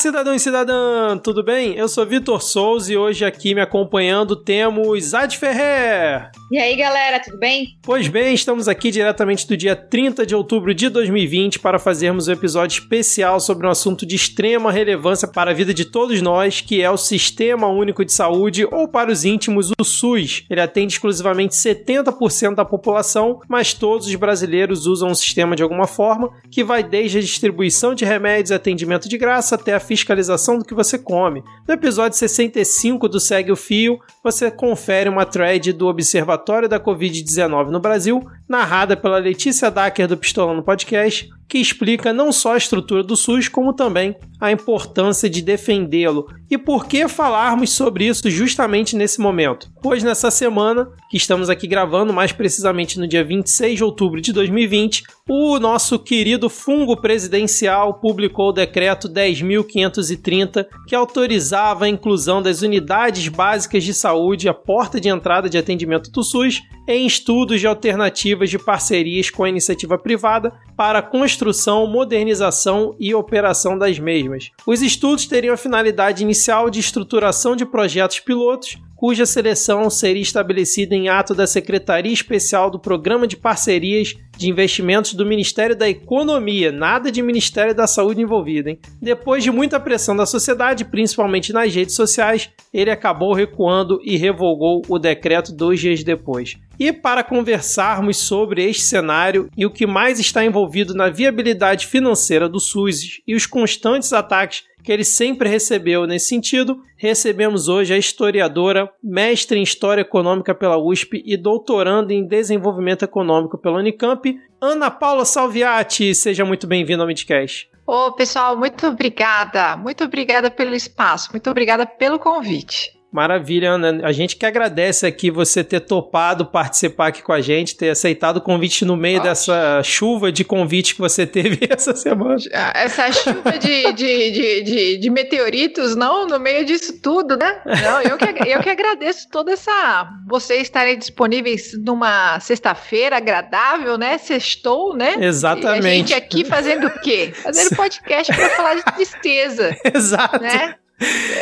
cidadão e cidadã, tudo bem? Eu sou Vitor Souza e hoje aqui me acompanhando temos Ad Ferrer. E aí, galera, tudo bem? Pois bem, estamos aqui diretamente do dia 30 de outubro de 2020 para fazermos um episódio especial sobre um assunto de extrema relevância para a vida de todos nós, que é o Sistema Único de Saúde, ou para os íntimos, o SUS. Ele atende exclusivamente 70% da população, mas todos os brasileiros usam o sistema de alguma forma, que vai desde a distribuição de remédios atendimento de graça até a fiscalização do que você come. No episódio 65 do Segue o Fio, você confere uma thread do Observatório da Covid-19 no Brasil, narrada pela Letícia Dacker do Pistolando Podcast, que explica não só a estrutura do SUS, como também a importância de defendê-lo. E por que falarmos sobre isso justamente nesse momento? Pois nessa semana, que estamos aqui gravando, mais precisamente no dia 26 de outubro de 2020, o nosso querido fungo presidencial publicou o decreto 10.530, que autorizava a inclusão das unidades básicas de saúde, a porta de entrada de atendimento do SUS, em estudos de alternativas de parcerias com a iniciativa privada para a construção, modernização e operação das mesmas. Os estudos teriam a finalidade inicial de estruturação de projetos pilotos, cuja seleção seria estabelecida em ato da Secretaria Especial do Programa de Parcerias de Investimentos do Ministério da Economia, nada de Ministério da Saúde envolvido, hein? Depois de muita pressão da sociedade, principalmente nas redes sociais, ele acabou recuando e revogou o decreto dois dias depois. E para conversarmos sobre este cenário e o que mais está envolvido na viabilidade financeira do SUS e os constantes ataques que ele sempre recebeu nesse sentido, recebemos hoje a historiadora, mestre em História Econômica pela USP e doutoranda em Desenvolvimento Econômico pela Unicamp, Ana Paula Salviati. Seja muito bem-vinda ao Midcast. Ô, pessoal, muito obrigada. Muito obrigada pelo espaço. Muito obrigada pelo convite. Maravilha, Ana. A gente que agradece aqui você ter topado participar aqui com a gente, ter aceitado o convite no meio dessa chuva de convite que você teve essa semana. Essa chuva de, de, de, de, de meteoritos, não, no meio disso tudo, né? Não, eu que, eu que agradeço toda essa. Vocês estarem disponíveis numa sexta-feira agradável, né? Sextou, né? Exatamente. E a gente aqui fazendo o quê? Fazendo podcast para falar de tristeza. Exato. Né?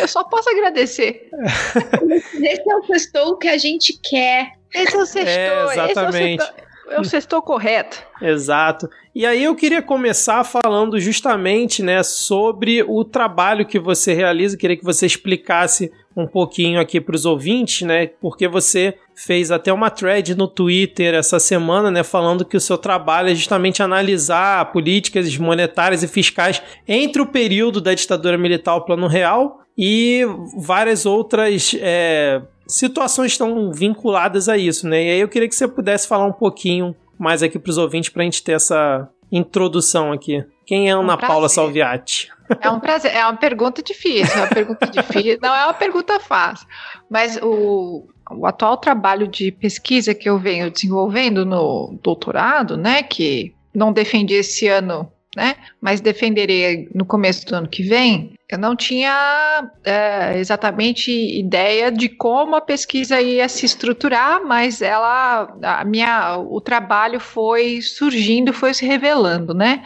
Eu só posso agradecer. Esse é o sextou que a gente quer. Esse é o sextou. É, exatamente. Esse é o é sextou correto. Exato. E aí eu queria começar falando justamente, né, sobre o trabalho que você realiza. Queria que você explicasse um pouquinho aqui para os ouvintes, né, porque você fez até uma thread no Twitter essa semana, né, falando que o seu trabalho é justamente analisar políticas monetárias e fiscais entre o período da ditadura militar ao Plano Real e várias outras é, situações estão vinculadas a isso, né? E aí eu queria que você pudesse falar um pouquinho mais aqui para os ouvintes para a gente ter essa introdução aqui. Quem é Ana um Paula Salviati? É um prazer. É uma pergunta difícil, é uma pergunta difícil. Não é uma pergunta fácil. Mas o, o atual trabalho de pesquisa que eu venho desenvolvendo no doutorado, né, que não defendi esse ano né? Mas defenderei no começo do ano que vem. Eu não tinha é, exatamente ideia de como a pesquisa ia se estruturar, mas ela, a minha, o trabalho foi surgindo, foi se revelando, né?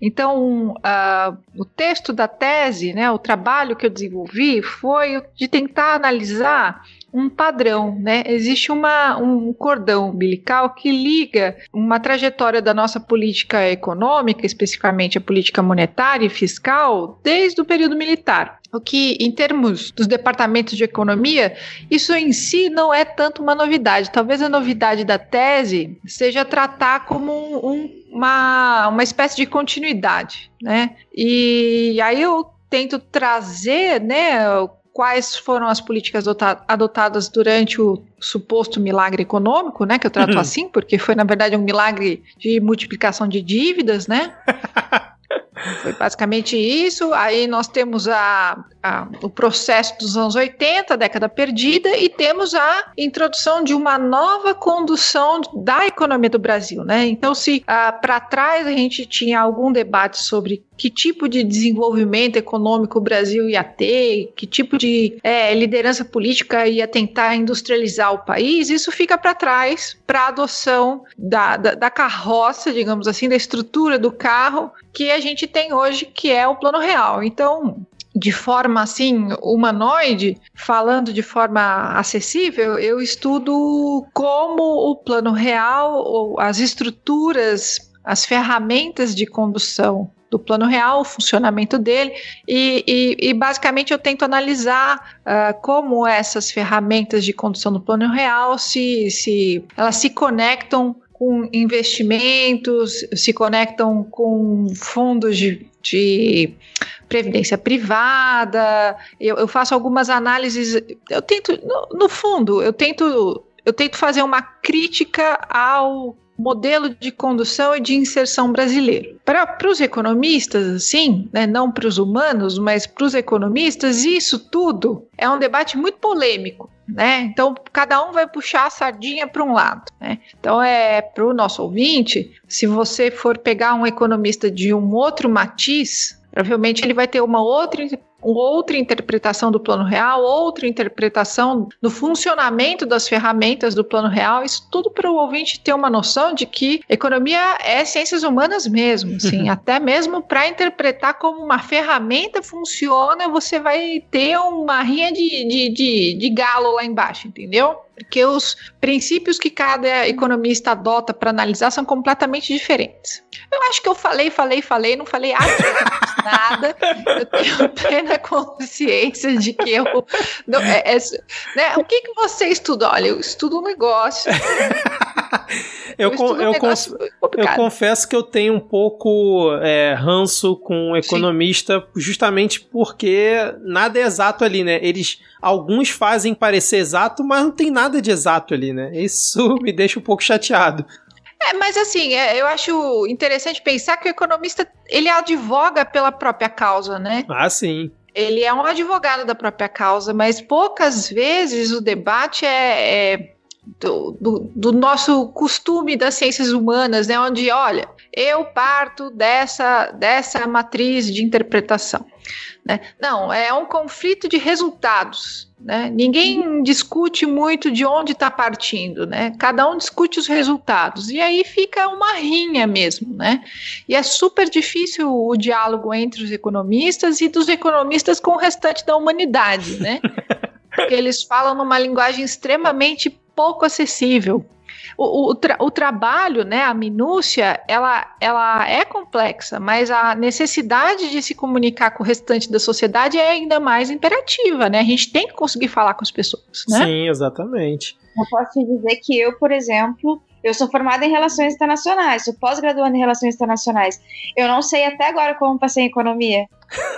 Então, uh, o texto da tese, né, o trabalho que eu desenvolvi foi de tentar analisar um padrão, né? Existe uma, um cordão umbilical que liga uma trajetória da nossa política econômica, especificamente a política monetária e fiscal, desde o período militar. O que, em termos dos departamentos de economia, isso em si não é tanto uma novidade. Talvez a novidade da tese seja tratar como um, um, uma, uma espécie de continuidade, né? E aí eu tento trazer, né, quais foram as políticas adotadas durante o suposto milagre econômico, né? Que eu trato uhum. assim, porque foi, na verdade, um milagre de multiplicação de dívidas, né? Foi basicamente isso. Aí nós temos a, a, o processo dos anos 80, década perdida, e temos a introdução de uma nova condução da economia do Brasil. Né? Então, se ah, para trás a gente tinha algum debate sobre que tipo de desenvolvimento econômico o Brasil ia ter, que tipo de é, liderança política ia tentar industrializar o país, isso fica para trás para a adoção da, da, da carroça, digamos assim, da estrutura do carro que a gente tem hoje, que é o plano real. Então, de forma assim humanoide, falando de forma acessível, eu estudo como o plano real, as estruturas, as ferramentas de condução do plano real, o funcionamento dele, e, e, e basicamente eu tento analisar uh, como essas ferramentas de condução do plano real se, se elas se conectam com investimentos, se conectam com fundos de, de previdência privada. Eu, eu, faço algumas análises. Eu tento, no, no fundo, eu tento, eu tento fazer uma crítica ao modelo de condução e de inserção brasileiro. Para os economistas, assim, né, não para os humanos, mas para os economistas, isso tudo é um debate muito polêmico. Né? Então, cada um vai puxar a sardinha para um lado. Né? Então, é para o nosso ouvinte, se você for pegar um economista de um outro matiz, Provavelmente ele vai ter uma outra outra interpretação do plano real, outra interpretação do funcionamento das ferramentas do plano real, isso tudo para o ouvinte ter uma noção de que economia é ciências humanas mesmo, assim, até mesmo para interpretar como uma ferramenta funciona, você vai ter uma rinha de, de, de, de galo lá embaixo, entendeu? Porque os princípios que cada economista adota para analisar são completamente diferentes. Eu acho que eu falei, falei, falei, não falei nada. Eu tenho plena consciência de que eu. Não, é, é, né? O que, que você estuda? Olha, eu estudo um negócio. Eu, eu, um eu, negócio eu, confesso que eu tenho um pouco é, ranço com o economista, Sim. justamente porque nada é exato ali, né? Eles. Alguns fazem parecer exato, mas não tem nada de exato ali, né? Isso me deixa um pouco chateado. É, mas assim, é, eu acho interessante pensar que o economista ele advoga pela própria causa, né? Ah, sim. Ele é um advogado da própria causa, mas poucas vezes o debate é, é do, do, do, nosso costume das ciências humanas, né? Onde, olha, eu parto dessa, dessa matriz de interpretação. Né? Não, é um conflito de resultados. Né? Ninguém discute muito de onde está partindo, né? Cada um discute os resultados e aí fica uma rinha mesmo, né? E é super difícil o diálogo entre os economistas e dos economistas com o restante da humanidade, né? Porque eles falam numa linguagem extremamente pouco acessível o, o, tra o, trabalho, né, a minúcia, ela, ela é complexa, mas a necessidade de se comunicar com o restante da sociedade é ainda mais imperativa, né? A gente tem que conseguir falar com as pessoas, né? Sim, exatamente. Eu posso te dizer que eu, por exemplo, eu sou formada em relações internacionais, sou pós-graduanda em relações internacionais. Eu não sei até agora como passei em economia.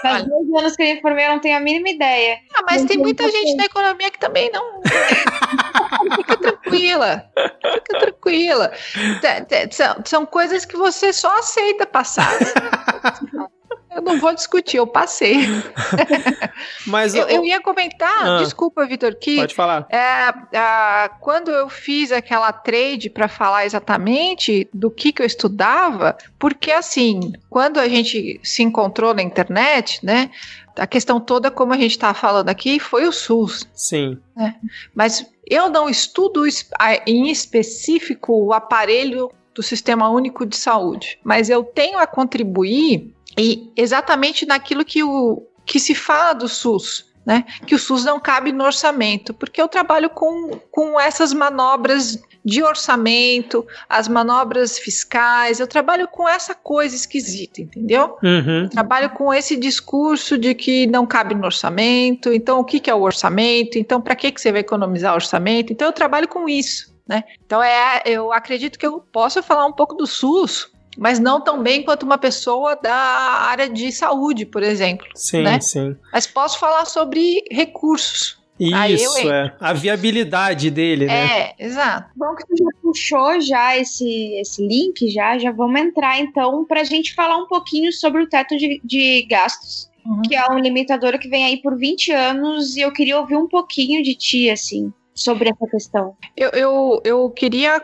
Faz dois anos que eu me formei, eu não tenho a mínima ideia. Ah, mas não tem muita gente na economia que também não. Fica tranquila. Fica tranquila. São, são coisas que você só aceita passar. Eu não vou discutir, eu passei. Mas eu, eu ia comentar, ah, desculpa, Vitor, que pode falar. É, quando eu fiz aquela trade para falar exatamente do que, que eu estudava, porque assim, quando a gente se encontrou na internet, né? A questão toda, como a gente estava falando aqui, foi o SUS. Sim. Né? Mas eu não estudo em específico o aparelho do Sistema Único de Saúde, mas eu tenho a contribuir e exatamente naquilo que, o, que se fala do SUS, né? Que o SUS não cabe no orçamento, porque eu trabalho com, com essas manobras de orçamento, as manobras fiscais, eu trabalho com essa coisa esquisita, entendeu? Uhum. Trabalho com esse discurso de que não cabe no orçamento, então o que, que é o orçamento? Então, para que, que você vai economizar orçamento? Então, eu trabalho com isso. Né? Então, é, eu acredito que eu posso falar um pouco do SUS, mas não tão bem quanto uma pessoa da área de saúde, por exemplo. Sim, né? sim. Mas posso falar sobre recursos. Isso, é. A viabilidade dele, né? É, exato. Bom que tu já puxou já esse, esse link, já, já vamos entrar então para a gente falar um pouquinho sobre o teto de, de gastos. Uhum. Que é um limitador que vem aí por 20 anos, e eu queria ouvir um pouquinho de ti, assim sobre essa questão? Eu, eu, eu queria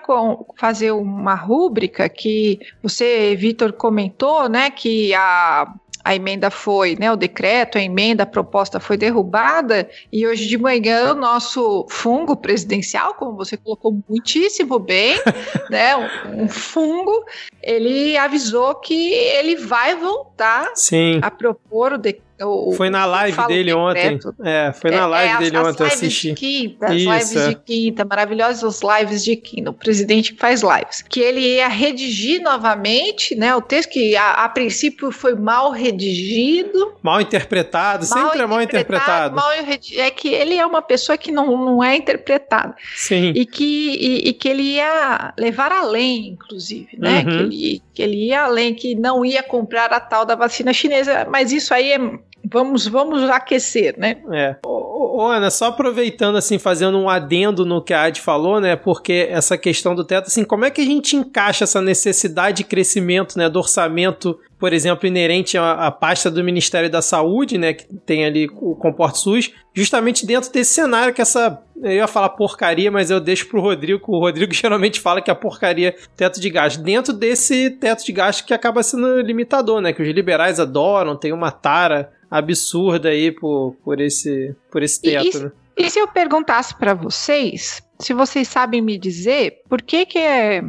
fazer uma rúbrica que você, Vitor, comentou, né, que a a emenda foi, né, o decreto, a emenda, a proposta foi derrubada e hoje de manhã o nosso fungo presidencial, como você colocou muitíssimo bem, né, um, um fungo, ele avisou que ele vai voltar Sim. a propor o, de, o, foi na live dele ontem. É, foi na live é, dele as, ontem, as assisti. De quinta, as Isso, lives é. de quinta, maravilhosas lives de quinta, o presidente que faz lives. Que ele ia redigir novamente, né? O texto que a, a princípio foi mal redigido. Mal interpretado, mal sempre é mal interpretado. Mal, é que ele é uma pessoa que não, não é interpretada. Sim. E que, e, e que ele ia levar além, inclusive, né? Uhum. Que, ele, que ele ia além, que não ia comprar a tal da vacina chinesa, mas isso aí é Vamos, vamos aquecer, né? É. Ô, Ana, só aproveitando, assim, fazendo um adendo no que a Ad falou, né? Porque essa questão do teto, assim, como é que a gente encaixa essa necessidade de crescimento, né? Do orçamento, por exemplo, inerente à, à pasta do Ministério da Saúde, né? Que tem ali o Comporte SUS, justamente dentro desse cenário que essa. Eu ia falar porcaria, mas eu deixo pro Rodrigo, o Rodrigo geralmente fala que a porcaria teto de gasto. Dentro desse teto de gasto que acaba sendo limitador, né? Que os liberais adoram, tem uma tara absurda aí por, por, esse, por esse teto. E, né? e se eu perguntasse para vocês, se vocês sabem me dizer, por que que é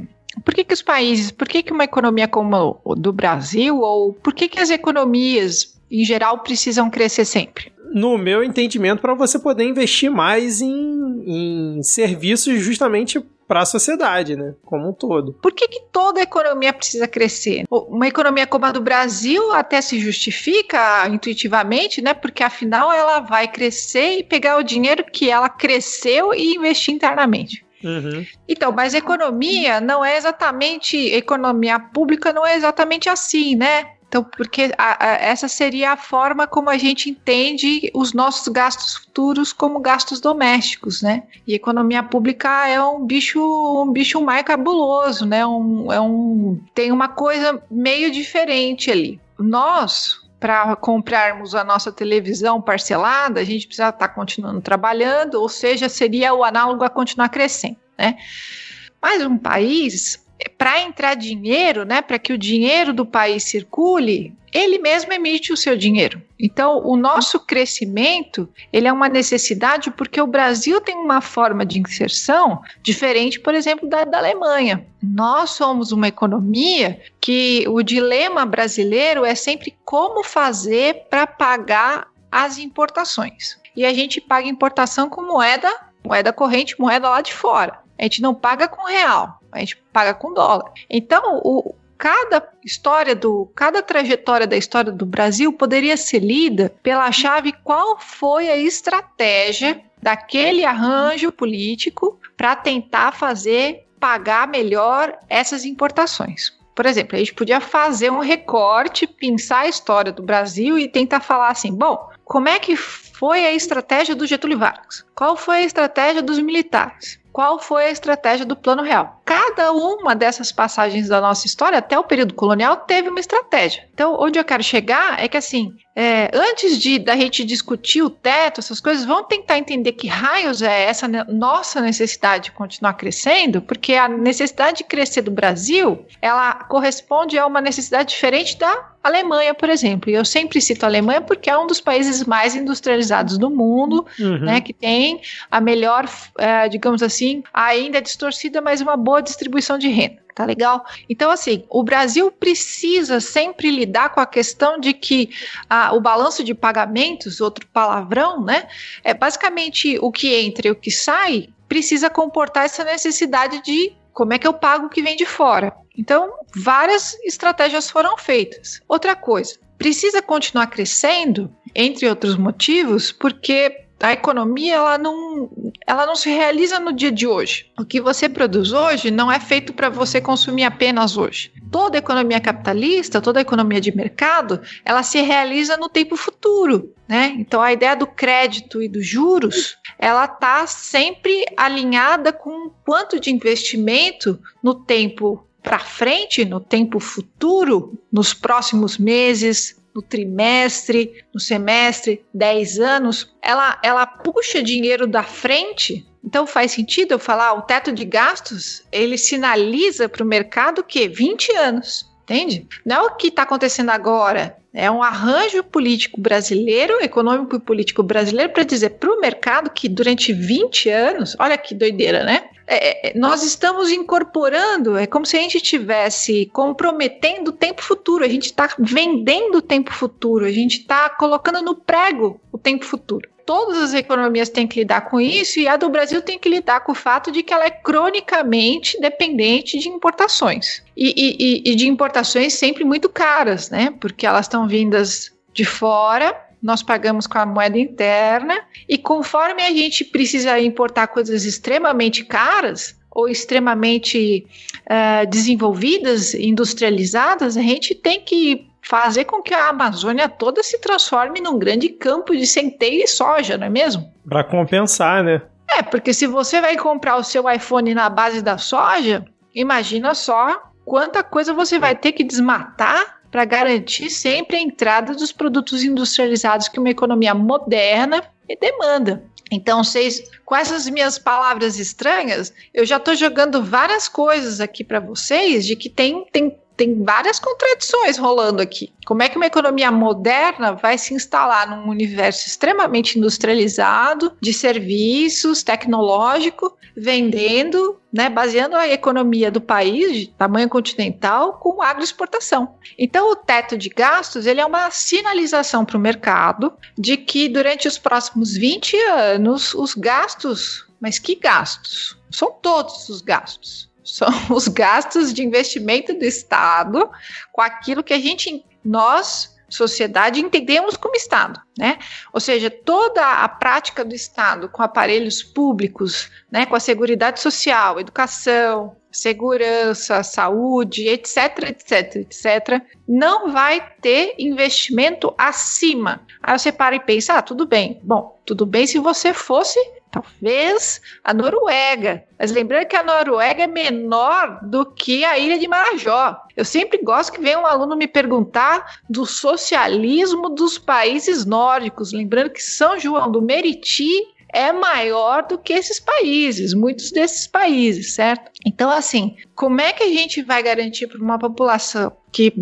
por que, que os países, por que, que uma economia como a do Brasil, ou por que, que as economias em geral precisam crescer sempre? No meu entendimento, para você poder investir mais em, em serviços justamente para a sociedade, né, como um todo. Por que, que toda a economia precisa crescer? Uma economia como a do Brasil até se justifica intuitivamente, né, porque afinal ela vai crescer e pegar o dinheiro que ela cresceu e investir internamente. Uhum. Então, mas economia não é exatamente economia pública, não é exatamente assim, né? Então, porque a, a, essa seria a forma como a gente entende os nossos gastos futuros como gastos domésticos, né? E economia pública é um bicho, um bicho mais cabuloso, né? Um, é um, tem uma coisa meio diferente ali. Nós, para comprarmos a nossa televisão parcelada, a gente precisa estar tá continuando trabalhando, ou seja, seria o análogo a continuar crescendo, né? Mas um país para entrar dinheiro, né, para que o dinheiro do país circule, ele mesmo emite o seu dinheiro. Então, o nosso crescimento, ele é uma necessidade porque o Brasil tem uma forma de inserção diferente, por exemplo, da, da Alemanha. Nós somos uma economia que o dilema brasileiro é sempre como fazer para pagar as importações. E a gente paga importação com moeda, moeda corrente, moeda lá de fora. A gente não paga com real a gente paga com dólar. Então, o, cada história do, cada trajetória da história do Brasil poderia ser lida pela chave qual foi a estratégia daquele arranjo político para tentar fazer pagar melhor essas importações. Por exemplo, a gente podia fazer um recorte, pensar a história do Brasil e tentar falar assim: bom, como é que foi a estratégia do Getúlio Vargas? Qual foi a estratégia dos militares? Qual foi a estratégia do Plano Real. Cada uma dessas passagens da nossa história, até o período colonial, teve uma estratégia. Então, onde eu quero chegar é que, assim, é, antes de da gente discutir o teto, essas coisas, vamos tentar entender que raios é essa nossa necessidade de continuar crescendo, porque a necessidade de crescer do Brasil, ela corresponde a uma necessidade diferente da Alemanha, por exemplo. E eu sempre cito a Alemanha porque é um dos países mais industrializados do mundo, uhum. né, que tem a melhor, é, digamos assim, ainda distorcida, mas uma boa distribuição de renda. Tá legal? Então, assim, o Brasil precisa sempre lidar com a questão de que ah, o balanço de pagamentos, outro palavrão, né? É basicamente o que entra e o que sai, precisa comportar essa necessidade de como é que eu pago o que vem de fora. Então, várias estratégias foram feitas. Outra coisa, precisa continuar crescendo, entre outros motivos, porque a economia ela não, ela não se realiza no dia de hoje. O que você produz hoje não é feito para você consumir apenas hoje. Toda economia capitalista, toda economia de mercado, ela se realiza no tempo futuro, né? Então a ideia do crédito e dos juros, ela está sempre alinhada com quanto de investimento no tempo para frente, no tempo futuro, nos próximos meses, no trimestre, no semestre, 10 anos, ela, ela puxa dinheiro da frente. Então faz sentido eu falar, o teto de gastos, ele sinaliza para o mercado que 20 anos, entende? Não é o que está acontecendo agora, é um arranjo político brasileiro, econômico e político brasileiro, para dizer para o mercado que durante 20 anos, olha que doideira, né? é, é, nós estamos incorporando, é como se a gente estivesse comprometendo o tempo futuro, a gente está vendendo o tempo futuro, a gente está colocando no prego o tempo futuro todas as economias têm que lidar com isso e a do Brasil tem que lidar com o fato de que ela é cronicamente dependente de importações. E, e, e de importações sempre muito caras, né? Porque elas estão vindas de fora, nós pagamos com a moeda interna, e conforme a gente precisa importar coisas extremamente caras, ou extremamente uh, desenvolvidas, industrializadas, a gente tem que fazer com que a Amazônia toda se transforme num grande campo de centeio e soja, não é mesmo? Para compensar, né? É, porque se você vai comprar o seu iPhone na base da soja, imagina só quanta coisa você vai ter que desmatar para garantir sempre a entrada dos produtos industrializados que uma economia moderna demanda. Então, vocês, com essas minhas palavras estranhas, eu já estou jogando várias coisas aqui para vocês de que tem, tem tem várias contradições rolando aqui. Como é que uma economia moderna vai se instalar num universo extremamente industrializado, de serviços, tecnológico, vendendo, né, baseando a economia do país, de tamanho continental, com agroexportação. Então, o teto de gastos ele é uma sinalização para o mercado de que durante os próximos 20 anos, os gastos, mas que gastos? São todos os gastos são os gastos de investimento do Estado com aquilo que a gente, nós, sociedade, entendemos como Estado, né? Ou seja, toda a prática do Estado com aparelhos públicos, né, com a seguridade social, educação, segurança, saúde, etc, etc, etc, não vai ter investimento acima. Aí você para e pensa, ah, tudo bem. Bom, tudo bem se você fosse Talvez a Noruega. Mas lembrando que a Noruega é menor do que a ilha de Marajó. Eu sempre gosto que venha um aluno me perguntar do socialismo dos países nórdicos. Lembrando que São João do Meriti é maior do que esses países, muitos desses países, certo? Então, assim, como é que a gente vai garantir para uma população que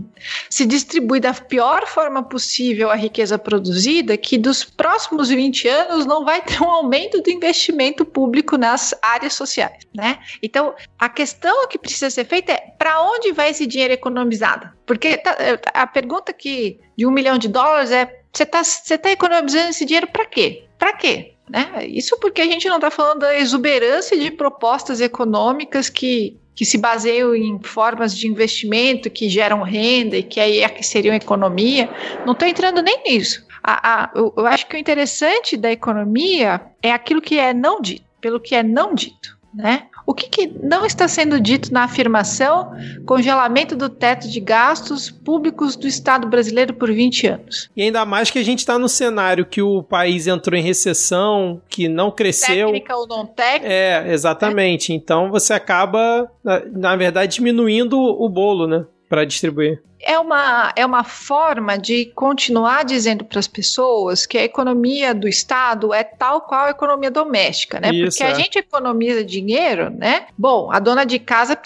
se distribui da pior forma possível a riqueza produzida, que dos próximos 20 anos não vai ter um aumento do investimento público nas áreas sociais, né? Então, a questão que precisa ser feita é para onde vai esse dinheiro economizado? Porque tá, a pergunta que de um milhão de dólares é você está tá economizando esse dinheiro para quê? Para quê? Né? Isso porque a gente não está falando da exuberância de propostas econômicas que, que se baseiam em formas de investimento que geram renda e que aí é que seriam economia. Não estou entrando nem nisso. A, a, eu, eu acho que o interessante da economia é aquilo que é não dito, pelo que é não dito. Né? O que, que, não está sendo dito na afirmação congelamento do teto de gastos públicos do Estado brasileiro por 20 anos? E ainda mais que a gente está no cenário que o país entrou em recessão, que não cresceu. Técnica ou não técnica? É, exatamente. Então você acaba, na, na verdade, diminuindo o bolo, né? Para distribuir é uma, é uma forma de continuar dizendo para as pessoas que a economia do Estado é tal qual a economia doméstica, né? Isso, Porque é. a gente economiza dinheiro, né? Bom, a dona de casa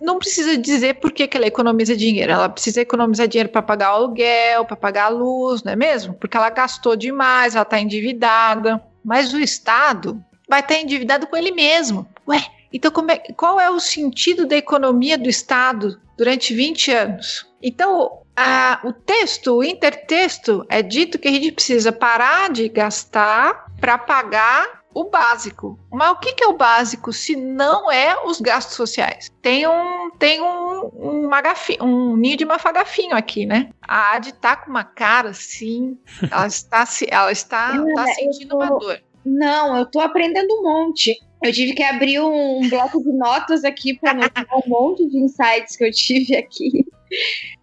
não precisa dizer por que, que ela economiza dinheiro. Ela precisa economizar dinheiro para pagar o aluguel, para pagar a luz, não é mesmo? Porque ela gastou demais, ela está endividada. Mas o Estado vai estar endividado com ele mesmo. Ué, então é, qual é o sentido da economia do Estado durante 20 anos? Então, a, o texto, o intertexto, é dito que a gente precisa parar de gastar para pagar o básico. Mas o que, que, é o básico se não é os gastos sociais? Tem um tem um, um, magafinho, um ninho de mafagafinho aqui, né? A Adi tá com uma cara assim, ela está ela está, tá sentindo tô, uma dor. Não, eu tô aprendendo um monte. Eu tive que abrir um, um bloco de notas aqui para anotar um monte de insights que eu tive aqui.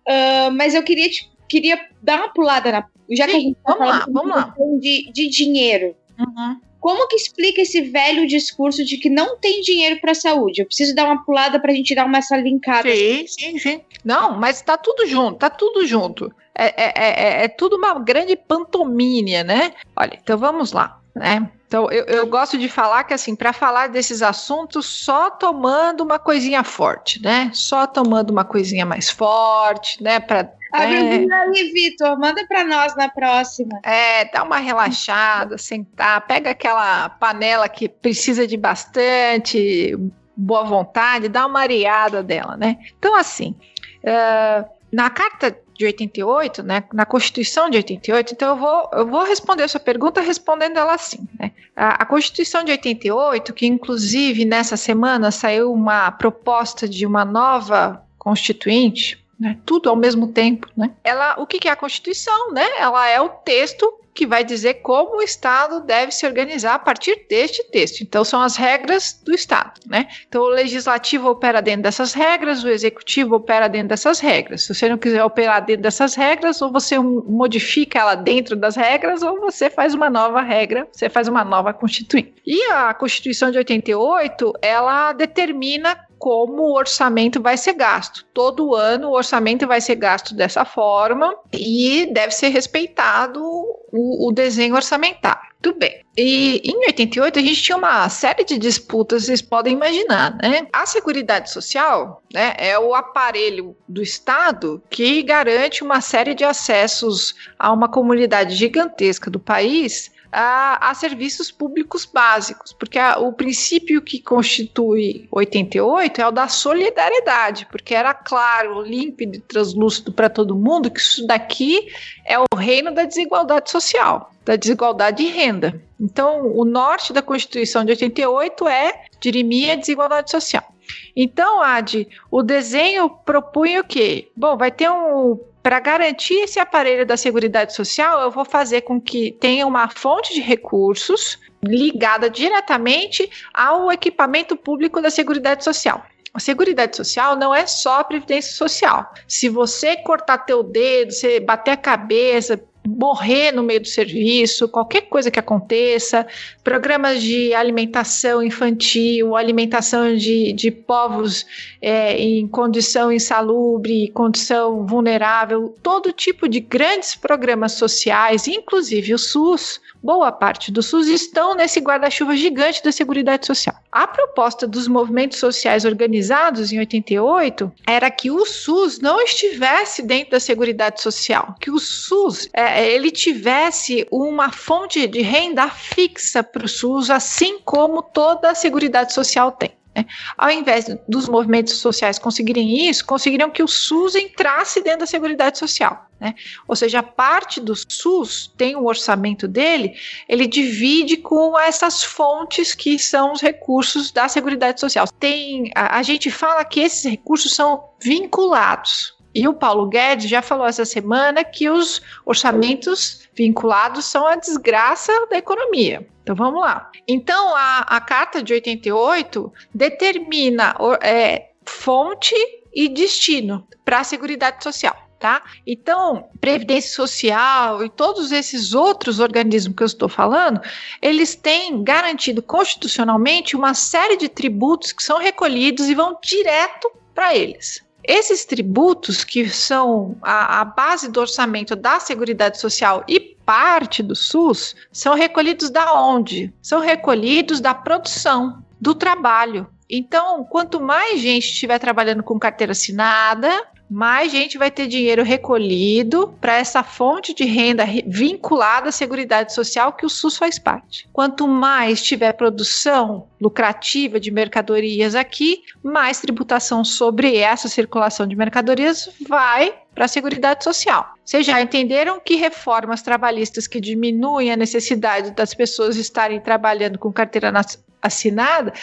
Uh, mas eu queria, queria dar uma pulada na. Já Sim, que a gente tá vamos lá, vamos lá. De, de dinheiro. Uhum. Como que explica esse velho discurso de que não tem dinheiro para saúde? Eu preciso dar uma pulada para a gente dar uma essa linkada. Sim, sim, sim. Não, mas tá tudo junto, tá tudo junto. É, é, é, é tudo uma grande pantomínia, né? Olha, então vamos lá, né? Então, eu, eu gosto de falar que, assim, para falar desses assuntos, só tomando uma coisinha forte, né? Só tomando uma coisinha mais forte, né? Pra, Abre é, aí, Vitor, manda para nós na próxima. É, dá uma relaxada, sentar, pega aquela panela que precisa de bastante boa vontade, dá uma areada dela, né? Então, assim, uh, na carta de 88, né, na Constituição de 88, então eu vou, eu vou responder a sua pergunta respondendo ela assim. Né? A, a, Constituição de 88, que inclusive nessa semana saiu uma proposta de uma nova Constituinte, né, tudo ao mesmo tempo, né? Ela, o que, que é a Constituição, né? Ela é o texto que vai dizer como o Estado deve se organizar a partir deste texto. Então, são as regras do Estado, né? Então, o legislativo opera dentro dessas regras, o executivo opera dentro dessas regras. Se você não quiser operar dentro dessas regras, ou você modifica ela dentro das regras, ou você faz uma nova regra, você faz uma nova Constituinte. E a Constituição de 88, ela determina como o orçamento vai ser gasto. Todo ano o orçamento vai ser gasto dessa forma e deve ser respeitado o, o desenho orçamentário. Tudo bem. E em 88 a gente tinha uma série de disputas, vocês podem imaginar, né? A Seguridade Social né, é o aparelho do Estado que garante uma série de acessos a uma comunidade gigantesca do país a, a serviços públicos básicos, porque a, o princípio que constitui 88 é o da solidariedade, porque era claro, límpido e translúcido para todo mundo que isso daqui é o reino da desigualdade social, da desigualdade de renda. Então, o norte da Constituição de 88 é dirimir a desigualdade social. Então, Ad, o desenho propunha o quê? Bom, vai ter um para garantir esse aparelho da Seguridade Social, eu vou fazer com que tenha uma fonte de recursos ligada diretamente ao equipamento público da Seguridade Social. A Seguridade Social não é só a Previdência Social. Se você cortar teu dedo, você bater a cabeça, morrer no meio do serviço, qualquer coisa que aconteça, programas de alimentação infantil, alimentação de, de povos é, em condição insalubre, condição vulnerável, todo tipo de grandes programas sociais, inclusive o SUS, boa parte do SUS estão nesse guarda-chuva gigante da Seguridade Social. A proposta dos movimentos sociais organizados em 88 era que o SUS não estivesse dentro da Seguridade Social, que o SUS é, ele tivesse uma fonte de renda fixa para o SUS, assim como toda a Seguridade Social tem. Né? Ao invés dos movimentos sociais conseguirem isso, conseguiriam que o SUS entrasse dentro da Seguridade Social. Né? Ou seja, a parte do SUS tem o orçamento dele, ele divide com essas fontes que são os recursos da Seguridade Social. Tem, a, a gente fala que esses recursos são vinculados. E o Paulo Guedes já falou essa semana que os orçamentos vinculados são a desgraça da economia. Então vamos lá. Então a, a Carta de 88 determina é, fonte e destino para a Seguridade Social tá? Então, Previdência Social e todos esses outros organismos que eu estou falando, eles têm garantido constitucionalmente uma série de tributos que são recolhidos e vão direto para eles. Esses tributos, que são a, a, base do orçamento da Seguridade Social e parte do SUS, são recolhidos da onde? São recolhidos da produção, do trabalho. Então, quanto mais gente estiver trabalhando com carteira assinada, mais gente vai ter dinheiro recolhido para essa fonte de renda vinculada à Seguridade Social que o SUS faz parte. Quanto mais tiver produção lucrativa de mercadorias aqui, mais tributação sobre essa circulação de mercadorias vai para a Seguridade Social. Vocês já entenderam que reformas trabalhistas que diminuem a necessidade das pessoas estarem trabalhando com carteira assinada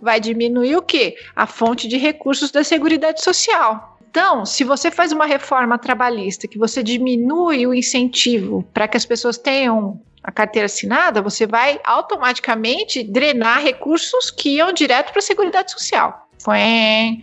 vai diminuir o quê? A fonte de recursos da Seguridade Social. Então, se você faz uma reforma trabalhista que você diminui o incentivo para que as pessoas tenham a carteira assinada, você vai automaticamente drenar recursos que iam direto para a Seguridade Social. Foi.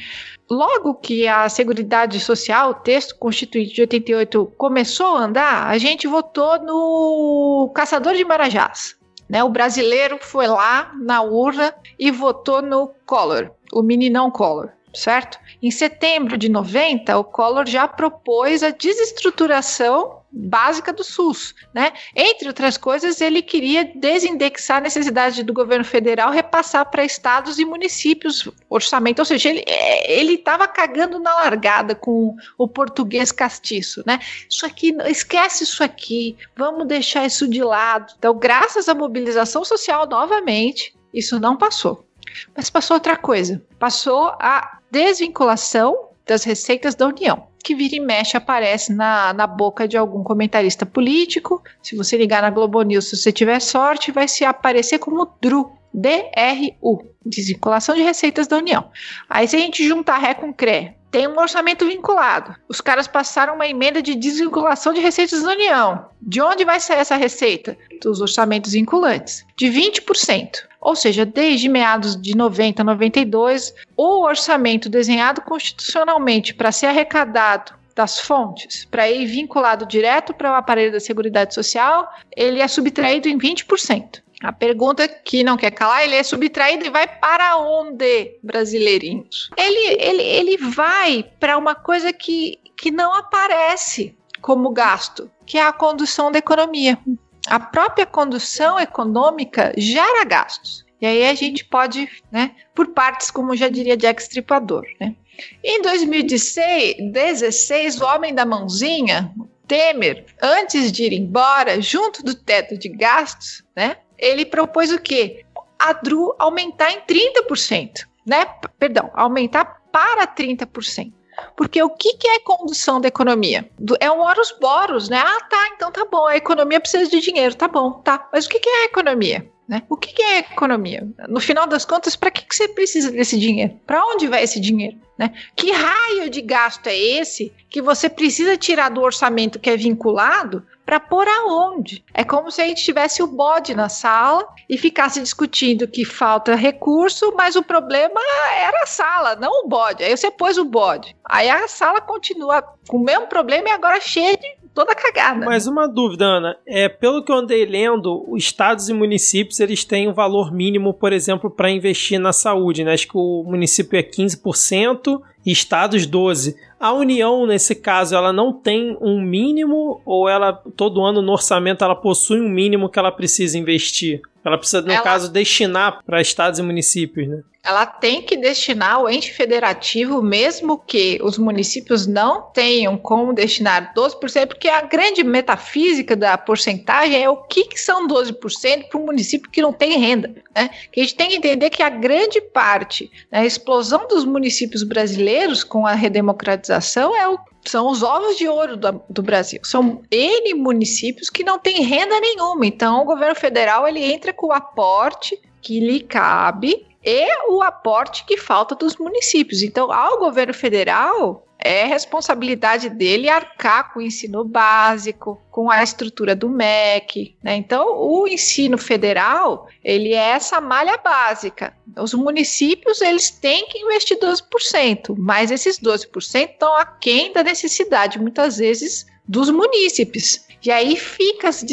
Logo que a Seguridade Social, o texto constituinte de 88, começou a andar, a gente votou no Caçador de Marajás. Né? O brasileiro foi lá na urna e votou no Collor, o meninão Collor certo? Em setembro de 90, o Collor já propôs a desestruturação básica do SUS, né? Entre outras coisas, ele queria desindexar a necessidade do governo federal repassar para estados e municípios orçamento, ou seja, ele ele estava cagando na largada com o português castiço, né? Isso aqui, esquece isso aqui, vamos deixar isso de lado. Então, graças à mobilização social novamente, isso não passou. Mas passou outra coisa. Passou a desvinculação das receitas da União que vira e mexe aparece na, na boca de algum comentarista político. Se você ligar na Globo News, se você tiver sorte, vai se aparecer como DRU, DRU, Desvinculação de Receitas da União. Aí se a gente juntar Ré com CRE, tem um orçamento vinculado. Os caras passaram uma emenda de desvinculação de receitas da União. De onde vai sair essa receita? Dos orçamentos vinculantes. De 20%. Ou seja, desde meados de 90 a 92, o orçamento desenhado constitucionalmente para ser arrecadado das fontes para ir vinculado direto para o aparelho da Seguridade Social, ele é subtraído em 20%. A pergunta que não quer calar, ele é subtraído e vai para onde, brasileirinhos? Ele, ele, ele vai para uma coisa que, que não aparece como gasto, que é a condução da economia. A própria condução econômica gera gastos. E aí a gente pode, né, por partes, como já diria Jack Stripador, né? Em 2016, o homem da mãozinha, Temer, antes de ir embora, junto do teto de gastos, né, ele propôs o quê? A DRU aumentar em 30%, né? Perdão, aumentar para 30%. Porque o que, que é condução da economia? É um boros, né? Ah, tá, então tá bom, a economia precisa de dinheiro, tá bom, tá. Mas o que, que é a economia? Né? O que, que é economia? No final das contas, para que, que você precisa desse dinheiro? Para onde vai esse dinheiro? Né? Que raio de gasto é esse que você precisa tirar do orçamento que é vinculado para pôr aonde? É como se a gente tivesse o bode na sala e ficasse discutindo que falta recurso, mas o problema era a sala, não o bode. Aí você pôs o bode. Aí a sala continua com o mesmo problema e agora cheia de toda cagada. Mas uma dúvida, Ana, é pelo que eu andei lendo, os estados e municípios eles têm um valor mínimo, por exemplo, para investir na saúde, né? Acho que o município é 15% e estados 12. A União, nesse caso, ela não tem um mínimo ou ela todo ano no orçamento ela possui um mínimo que ela precisa investir? Ela precisa, no ela... caso, destinar para estados e municípios, né? Ela tem que destinar ao ente federativo, mesmo que os municípios não tenham como destinar 12%, porque a grande metafísica da porcentagem é o que, que são 12% para um município que não tem renda. Né? Que a gente tem que entender que a grande parte da né, explosão dos municípios brasileiros com a redemocratização é o são os ovos de ouro do, do, Brasil. São N municípios que não têm renda nenhuma. Então, o governo federal ele entra com o aporte que lhe cabe e o aporte que falta dos municípios. Então, ao governo federal, é responsabilidade dele arcar com o ensino básico, com a estrutura do MEC, né? Então, o ensino federal, ele é essa malha básica. Os municípios, eles têm que investir 12%, mas esses 12% estão aquém da necessidade, muitas vezes, dos munícipes. E aí fica as,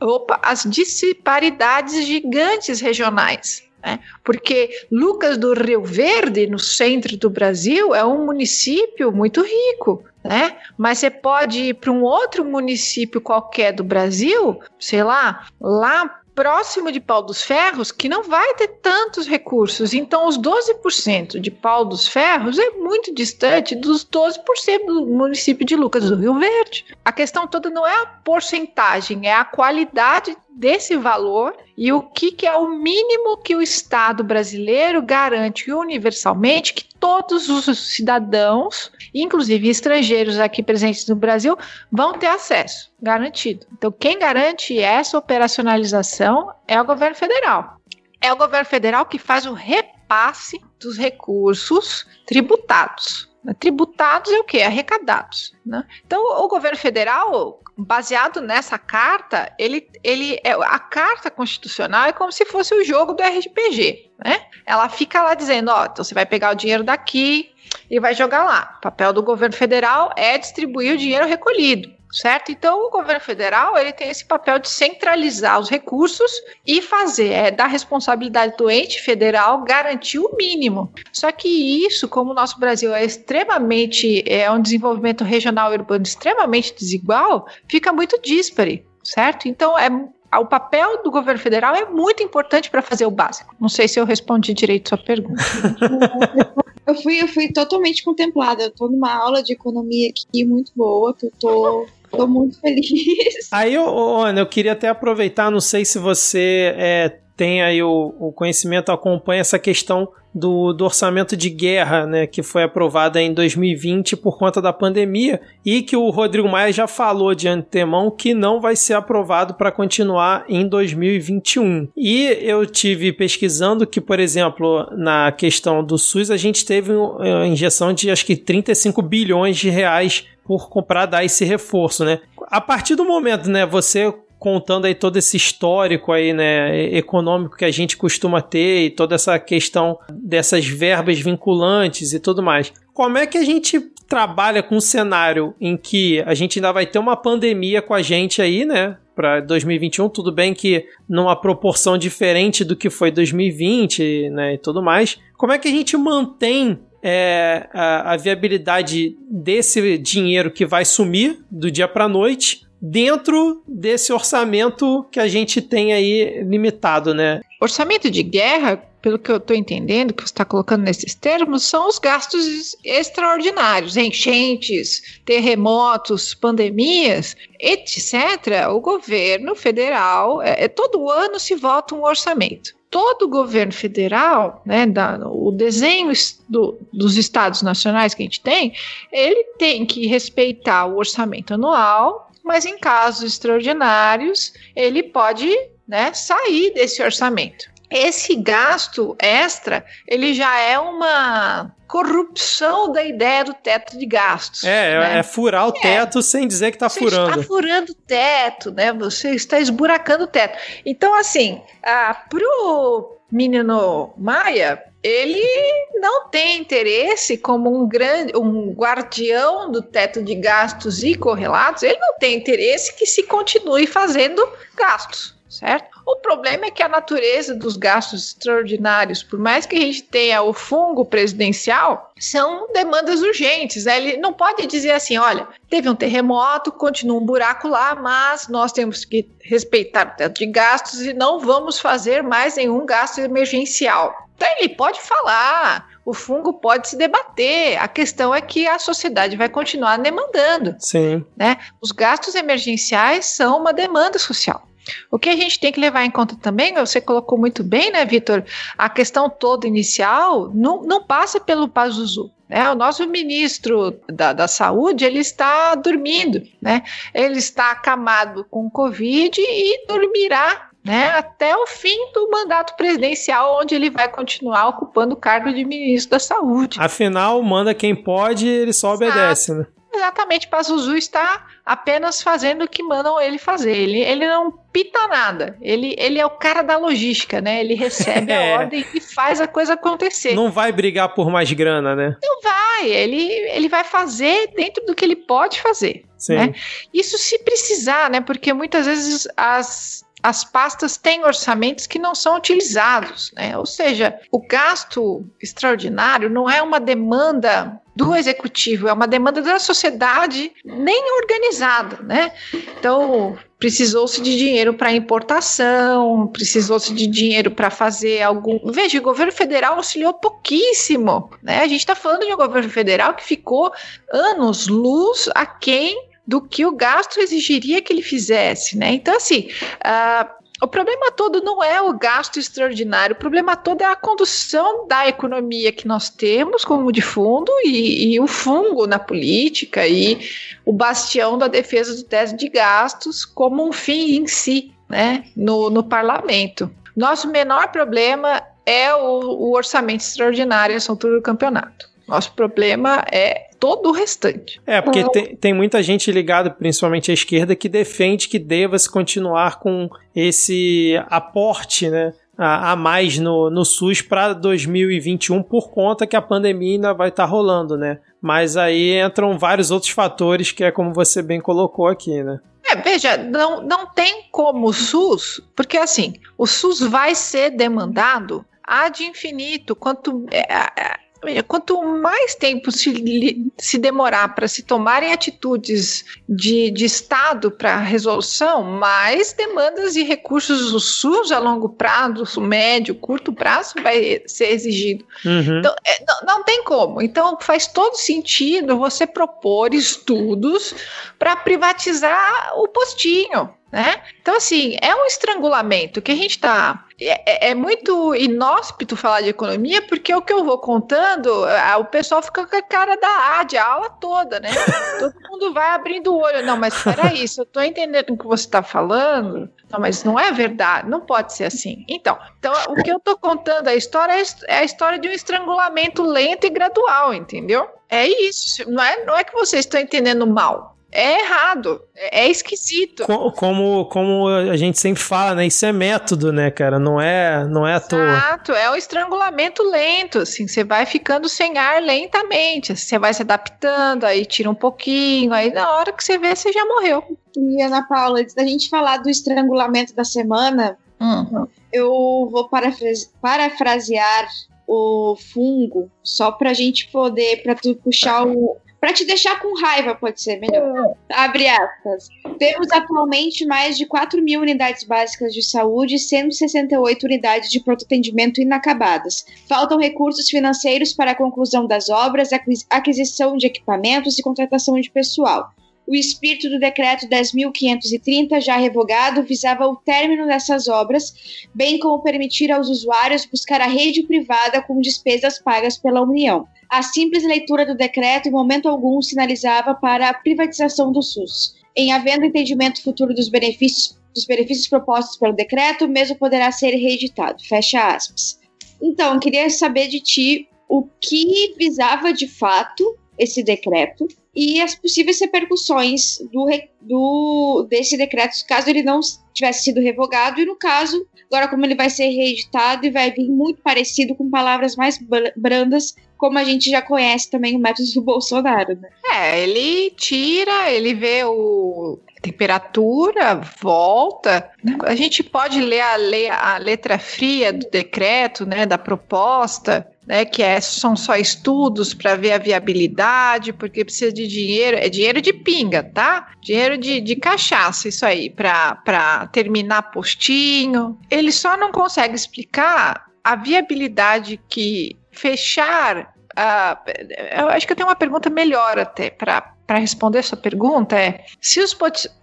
opa, as disparidades gigantes regionais. Né? Porque Lucas do Rio Verde, no centro do Brasil, é um município muito rico. Né? Mas você pode ir para um outro município qualquer do Brasil, sei lá, lá próximo de Pau dos Ferros que não vai ter tantos recursos. Então, os 12% de Pau dos Ferros é muito distante dos 12% do município de Lucas do Rio Verde. A questão toda não é a porcentagem, é a qualidade desse valor e o que, que é o mínimo que o Estado brasileiro garante universalmente que todos os cidadãos, inclusive estrangeiros aqui presentes no Brasil, vão ter acesso, garantido. Então, quem garante essa operacionalização é o governo federal. É o governo federal que faz o repasse dos recursos tributados. Tributados é o que? Arrecadados. Né? Então, o governo federal baseado nessa carta, ele, ele é, a carta constitucional é como se fosse o jogo do RPG, né? Ela fica lá dizendo, ó, então você vai pegar o dinheiro daqui e vai jogar lá. O papel do governo federal é distribuir o dinheiro recolhido certo? Então o governo federal ele tem esse papel de centralizar os recursos e fazer, é da responsabilidade do ente federal garantir o mínimo. Só que isso, como o nosso Brasil é extremamente é um desenvolvimento regional e urbano extremamente desigual, fica muito díspare, certo? Então é o papel do governo federal é muito importante para fazer o básico. Não sei se eu respondi direito sua pergunta. eu fui, eu fui totalmente contemplada. Eu estou numa aula de economia aqui muito boa, que eu tô Tô muito feliz. Aí, Ana, eu queria até aproveitar, não sei se você é, tem aí o, o conhecimento, acompanha essa questão do, do, orçamento de guerra, né, que foi aprovado em 2020 por conta da pandemia e que o Rodrigo Maia já falou de antemão que não vai ser aprovado para continuar em 2021. E eu tive pesquisando que, por exemplo, na questão do SUS, a gente teve uma injeção de acho que 35 bilhões de reais por comprar dar esse reforço, né? A partir do momento, né, você contando aí todo esse histórico aí, né, econômico que a gente costuma ter e toda essa questão dessas verbas vinculantes e tudo mais. Como é que a gente trabalha com um cenário em que a gente ainda vai ter uma pandemia com a gente aí, né? Para 2021, tudo bem que numa proporção diferente do que foi 2020, né? E tudo mais. Como é que a gente mantém é, a, a, viabilidade desse dinheiro que vai sumir do dia para noite dentro desse orçamento que a gente tem aí limitado, né? Orçamento de guerra, pelo que eu estou entendendo, que você está colocando nesses termos, são os gastos extraordinários, enchentes, terremotos, pandemias, etc. O governo federal, é, é todo ano se vota um orçamento todo o governo federal, né, da, o desenho do, dos estados nacionais que a gente tem, ele tem que respeitar o orçamento anual, mas em casos extraordinários, ele pode né, sair desse orçamento. Esse gasto extra, ele já é uma corrupção da ideia do teto de gastos. É, né? é furar o é. teto é. sem dizer que está furando. Você está furando o teto, né? Você está esburacando o teto. Então, assim, ah, pro menino Maia, ele não tem interesse como um grande, um guardião do teto de gastos e correlatos, ele não tem interesse que se continue fazendo gastos, certo? O problema é que a natureza dos gastos extraordinários, por mais que a gente tenha o fungo presidencial, são demandas urgentes. Né? Ele não pode dizer assim: olha, teve um terremoto, continua um buraco lá, mas nós temos que respeitar o teto de gastos e não vamos fazer mais nenhum gasto emergencial. Então ele pode falar, o fungo pode se debater. A questão é que a sociedade vai continuar demandando. Sim. Né? Os gastos emergenciais são uma demanda social. O que a gente tem que levar em conta também, você colocou muito bem, né, Vitor? A questão toda inicial não, não passa pelo Pazuzu. Né? O nosso ministro da, da Saúde ele está dormindo, né? Ele está acamado com Covid e dormirá né, até o fim do mandato presidencial, onde ele vai continuar ocupando o cargo de ministro da Saúde. Afinal, manda quem pode, ele só obedece, né? Exatamente, Pazuzu está apenas fazendo o que mandam ele fazer. Ele, ele não pita nada. Ele, ele é o cara da logística, né? Ele recebe é. a ordem e faz a coisa acontecer. Não vai brigar por mais grana, né? Não vai. Ele, ele vai fazer dentro do que ele pode fazer. Sim. Né? Isso se precisar, né? Porque muitas vezes as as pastas têm orçamentos que não são utilizados, né? Ou seja, o gasto extraordinário não é uma demanda do executivo, é uma demanda da sociedade nem organizada, né? Então, precisou-se de dinheiro para importação, precisou-se de dinheiro para fazer algum. Veja, o governo federal auxiliou pouquíssimo, né? A gente está falando de um governo federal que ficou anos luz aquém do que o gasto exigiria que ele fizesse, né? Então, assim, uh, o problema todo não é o gasto extraordinário, o problema todo é a condução da economia que nós temos como de fundo e, e o fungo na política e o bastião da defesa do teto de gastos como um fim em si, né, no, no parlamento. Nosso menor problema é o, o orçamento extraordinário essa altura do campeonato. Nosso problema é todo o restante. É, porque tem, tem muita gente ligada, principalmente à esquerda, que defende que deva-se continuar com esse aporte, né? A, a mais no, no SUS para 2021 por conta que a pandemia ainda vai estar tá rolando, né? Mas aí entram vários outros fatores que é como você bem colocou aqui, né? É, veja, não, não tem como o SUS, porque assim, o SUS vai ser demandado ad infinito. Quanto é, é quanto mais tempo se, se demorar para se tomarem atitudes de, de Estado para resolução, mais demandas e recursos do SUS a longo prazo, médio, curto prazo vai ser exigido. Uhum. Então, é, não, não tem como. Então, faz todo sentido você propor estudos para privatizar o postinho. Né? Então, assim, é um estrangulamento que a gente está. É, é, muito inóspito falar de economia, porque o que eu vou contando, o pessoal fica com a cara da AD, a aula toda, né? Todo mundo vai abrindo o olho. Não, mas peraí, se eu tô entendendo o que você está falando, não, mas não é verdade, não pode ser assim. Então, então o que eu tô contando, a história é, é a história de um estrangulamento lento e gradual, entendeu? É isso. Não é, não é que vocês estão entendendo mal é errado, é esquisito. Como, como a gente sempre fala, né? Isso é método, né, cara? Não é, não é à toa. Exato, é um estrangulamento lento, assim, você vai ficando sem ar lentamente, assim, você vai se adaptando, aí tira um pouquinho, aí na hora que você vê, você já morreu. E Ana Paula, antes da gente falar do estrangulamento da semana, hum. eu vou parafrase parafrasear o fungo, só pra gente poder, pra tu puxar o, para te deixar com raiva, pode ser melhor. Abre aspas. Temos atualmente mais de 4 mil unidades básicas de saúde e 168 unidades de pronto atendimento inacabadas. Faltam recursos financeiros para a conclusão das obras, aquisição de equipamentos e contratação de pessoal. O espírito do decreto 10.530, já revogado, visava o término dessas obras, bem como permitir aos usuários buscar a rede privada com despesas pagas pela União. A simples leitura do decreto, em momento algum, sinalizava para a privatização do SUS. Em havendo entendimento futuro dos benefícios, dos benefícios propostos pelo decreto, mesmo poderá ser reeditado. Fecha aspas. Então, queria saber de ti o que visava de fato esse decreto e as possíveis repercussões do, do desse decreto caso ele não tivesse sido revogado e no caso agora como ele vai ser reeditado e vai vir muito parecido com palavras mais brandas como a gente já conhece também o método do Bolsonaro, né? É, ele tira, ele vê o temperatura, volta. A gente pode ler a, a letra fria do decreto, né, da proposta, né, que é, são só estudos para ver a viabilidade, porque precisa de dinheiro, é dinheiro de pinga, tá? Dinheiro de, de cachaça, isso aí, para terminar postinho. Ele só não consegue explicar a viabilidade que fechar. Uh, eu acho que eu tenho uma pergunta melhor até para para responder essa pergunta é: se os,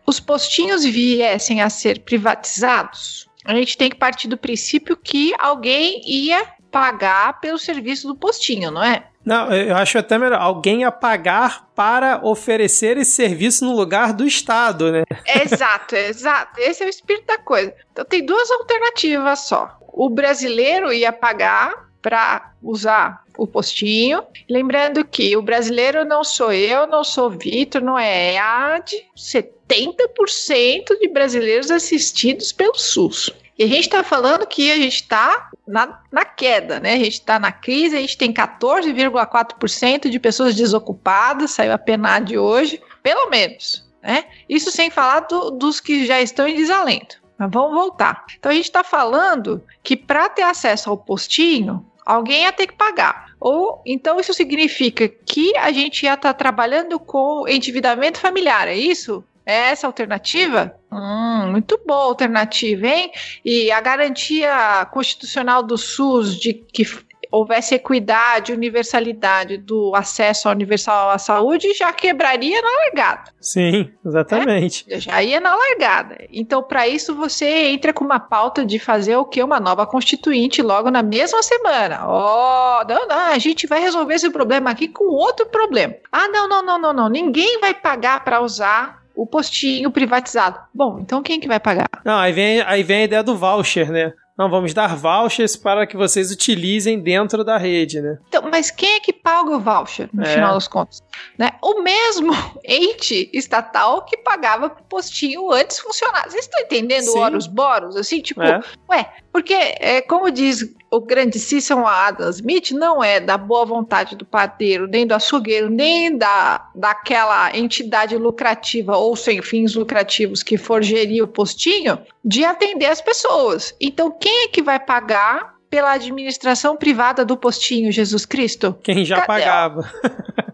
os postinhos viessem a ser privatizados, a gente tem que partir do princípio que alguém ia pagar pelo serviço do postinho, não é? Não, eu acho até melhor. Alguém ia pagar para oferecer esse serviço no lugar do Estado, né? Exato, exato. Esse é o espírito da coisa. Então tem duas alternativas só. O brasileiro ia pagar para usar o postinho. Lembrando que o brasileiro não sou eu, não sou Vitor, não é EAD, 70% de brasileiros assistidos pelo SUS. E a gente está falando que a gente está na, na, queda, né? A gente está na crise, a gente tem 14,4% de pessoas desocupadas, saiu a PNAD hoje, pelo menos. Né? Isso sem falar do, dos que já estão em desalento. Mas vamos voltar. Então a gente está falando que para ter acesso ao postinho, alguém ia ter que pagar. Ou então isso significa que a gente ia estar tá trabalhando com endividamento familiar, é isso? É essa alternativa? Hum, muito boa alternativa, hein? E a garantia constitucional do SUS de que houvesse equidade, universalidade do acesso universal à saúde, já quebraria na largada. Sim, exatamente. É? Já ia na largada. Então, para isso, você entra com uma pauta de fazer o que? Uma nova constituinte logo na mesma semana. Ó, oh, não, não, a gente vai resolver esse problema aqui com outro problema. Ah, não, não, não, não, não. Ninguém vai pagar para usar o postinho privatizado. Bom, então quem que vai pagar? Não, aí vem, aí vem a ideia do voucher, né? Não, vamos dar vouchers para que vocês utilizem dentro da rede, né? Então, mas quem é que paga o voucher, no é. final das contas? Né? O mesmo ente estatal que pagava pro postinho antes funcionar. Vocês estão entendendo Sim. o Horus Boros? Assim, tipo, é. ué, porque, é, como diz o grande Cícero Adam Smith, não é da boa vontade do padeiro, nem do açougueiro, nem da, daquela entidade lucrativa ou sem fins lucrativos que for gerir o postinho, de atender as pessoas. Então, quem é que vai pagar pela administração privada do postinho Jesus Cristo? Quem já Cadê? pagava.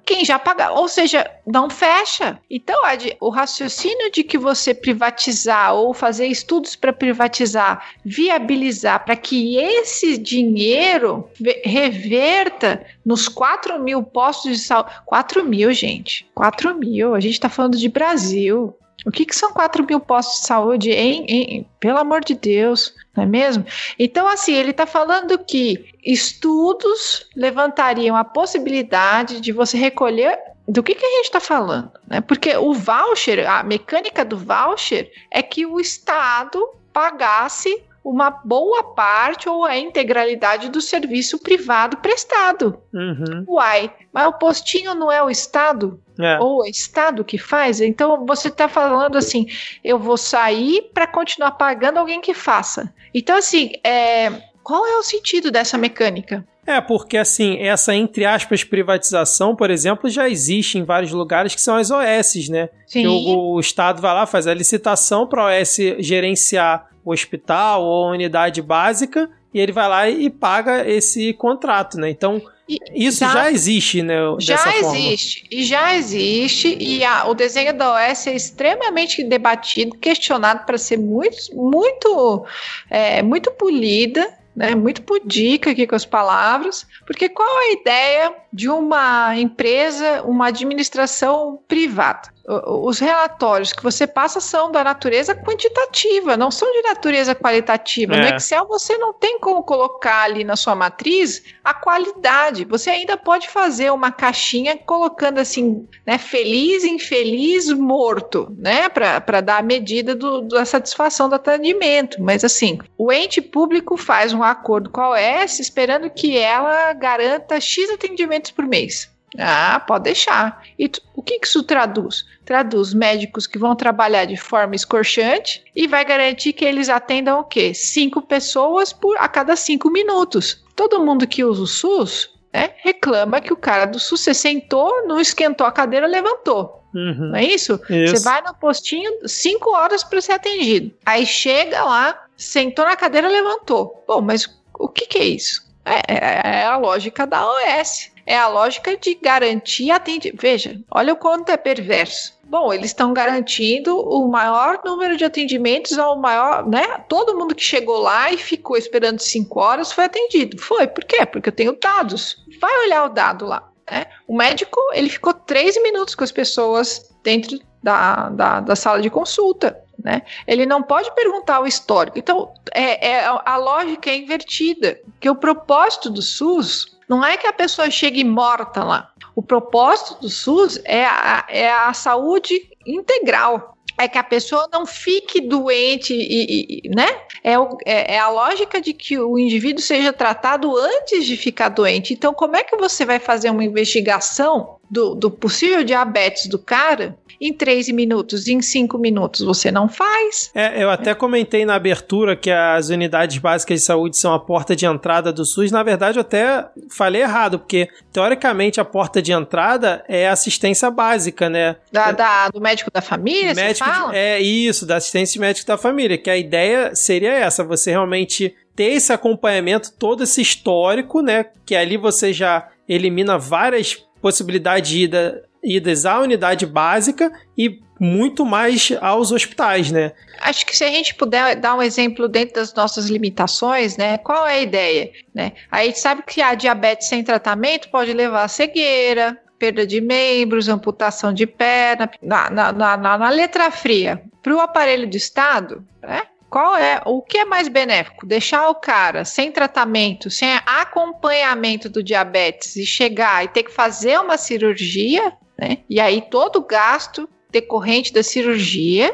Quem já paga, ou seja, não fecha. Então, o raciocínio de que você privatizar ou fazer estudos para privatizar, viabilizar para que esse dinheiro reverta nos 4 mil postos de saúde. 4 mil, gente. 4 mil. A gente está falando de Brasil. O que, que são 4 mil postos de saúde, em, em, pelo amor de Deus, não é mesmo? Então, assim, ele está falando que estudos levantariam a possibilidade de você recolher. Do que, que a gente está falando? Né? Porque o voucher, a mecânica do voucher é que o Estado pagasse uma boa parte ou a integralidade do serviço privado prestado. Uhum. Uai, mas o postinho não é o Estado? É. Ou é o Estado que faz? Então você está falando assim: eu vou sair para continuar pagando alguém que faça. Então, assim, é, qual é o sentido dessa mecânica? É, porque assim, essa entre aspas privatização, por exemplo, já existe em vários lugares que são as OS, né? Sim. Que o, o Estado vai lá, faz a licitação para a OS gerenciar o hospital ou a unidade básica e ele vai lá e paga esse contrato, né? Então, E- isso já- já, existe, né? Já dessa forma. existe, e já existe, e a- o desenho da OS é extremamente debatido, questionado para ser muito, muito, é, muito polida, né, muito pudica aqui com as palavras, porque qual a ideia de uma empresa, uma administração privada? Os relatórios que você passa são da natureza quantitativa, não são de natureza qualitativa. No É. Excel você não tem como colocar ali na sua matriz a qualidade. Você ainda pode fazer uma caixinha colocando assim, né, feliz, infeliz, morto, né, para dar a medida do- da satisfação do atendimento. Mas assim, o ente público faz um acordo com a OS esperando que ela garanta X atendimentos por mês. Ah, pode deixar. E tu- o que que isso traduz? Traduz médicos que vão trabalhar de forma escorchante e vai garantir que eles atendam o quê? Cinco pessoas por a cada cinco minutos. Todo mundo que usa o SUS né, reclama que o cara do SUS você sentou, não esquentou a cadeira, levantou. Uhum. Não é isso? Isso. Você vai no postinho cinco horas para ser atendido. Aí chega lá, sentou na cadeira, levantou. Bom, mas o que, que é isso? É, é- é a lógica da OS. É a lógica de garantir atendimento. Veja, olha o quanto é perverso. Bom, eles estão garantindo o maior número de atendimentos ao maior, né? Todo mundo que chegou lá e ficou esperando cinco horas foi atendido. Foi, por quê? Porque eu tenho dados. Vai olhar o dado lá. Né? O médico, ele ficou três minutos com as pessoas dentro da, da, da sala de consulta. Né? Ele não pode perguntar o histórico. Então, é, é- a lógica é invertida. Que o propósito do SUS não é que a pessoa chegue morta lá. O propósito do SUS é a, é a saúde integral. É que a pessoa não fique doente e, e- né? É, o- é- é a lógica de que o indivíduo seja tratado antes de ficar doente. Então, como é que você vai fazer uma investigação do, do possível diabetes do cara em três minutos, em cinco minutos? Você não faz. É, eu até comentei na abertura que as unidades básicas de saúde são a porta de entrada do SUS. Na verdade, eu até falei errado, porque teoricamente a porta de entrada é a assistência básica, né? Da, da- do médico da família, você médico de- fala? é isso, da assistência médica da família, que a ideia seria essa, você realmente ter esse acompanhamento, todo esse histórico, né? Que ali você já elimina várias possibilidades de ida, idas à unidade básica e muito mais aos hospitais, né? Acho que se a gente puder dar um exemplo dentro das nossas limitações, né? Qual é a ideia? Né? A gente sabe que a diabetes sem tratamento pode levar a cegueira, perda de membros, amputação de perna. Na, na, na, na- na letra fria, para o aparelho de Estado, né? Qual é o que é mais benéfico? Deixar o cara sem tratamento, sem acompanhamento do diabetes e chegar e ter que fazer uma cirurgia, né? E aí todo o gasto decorrente da cirurgia,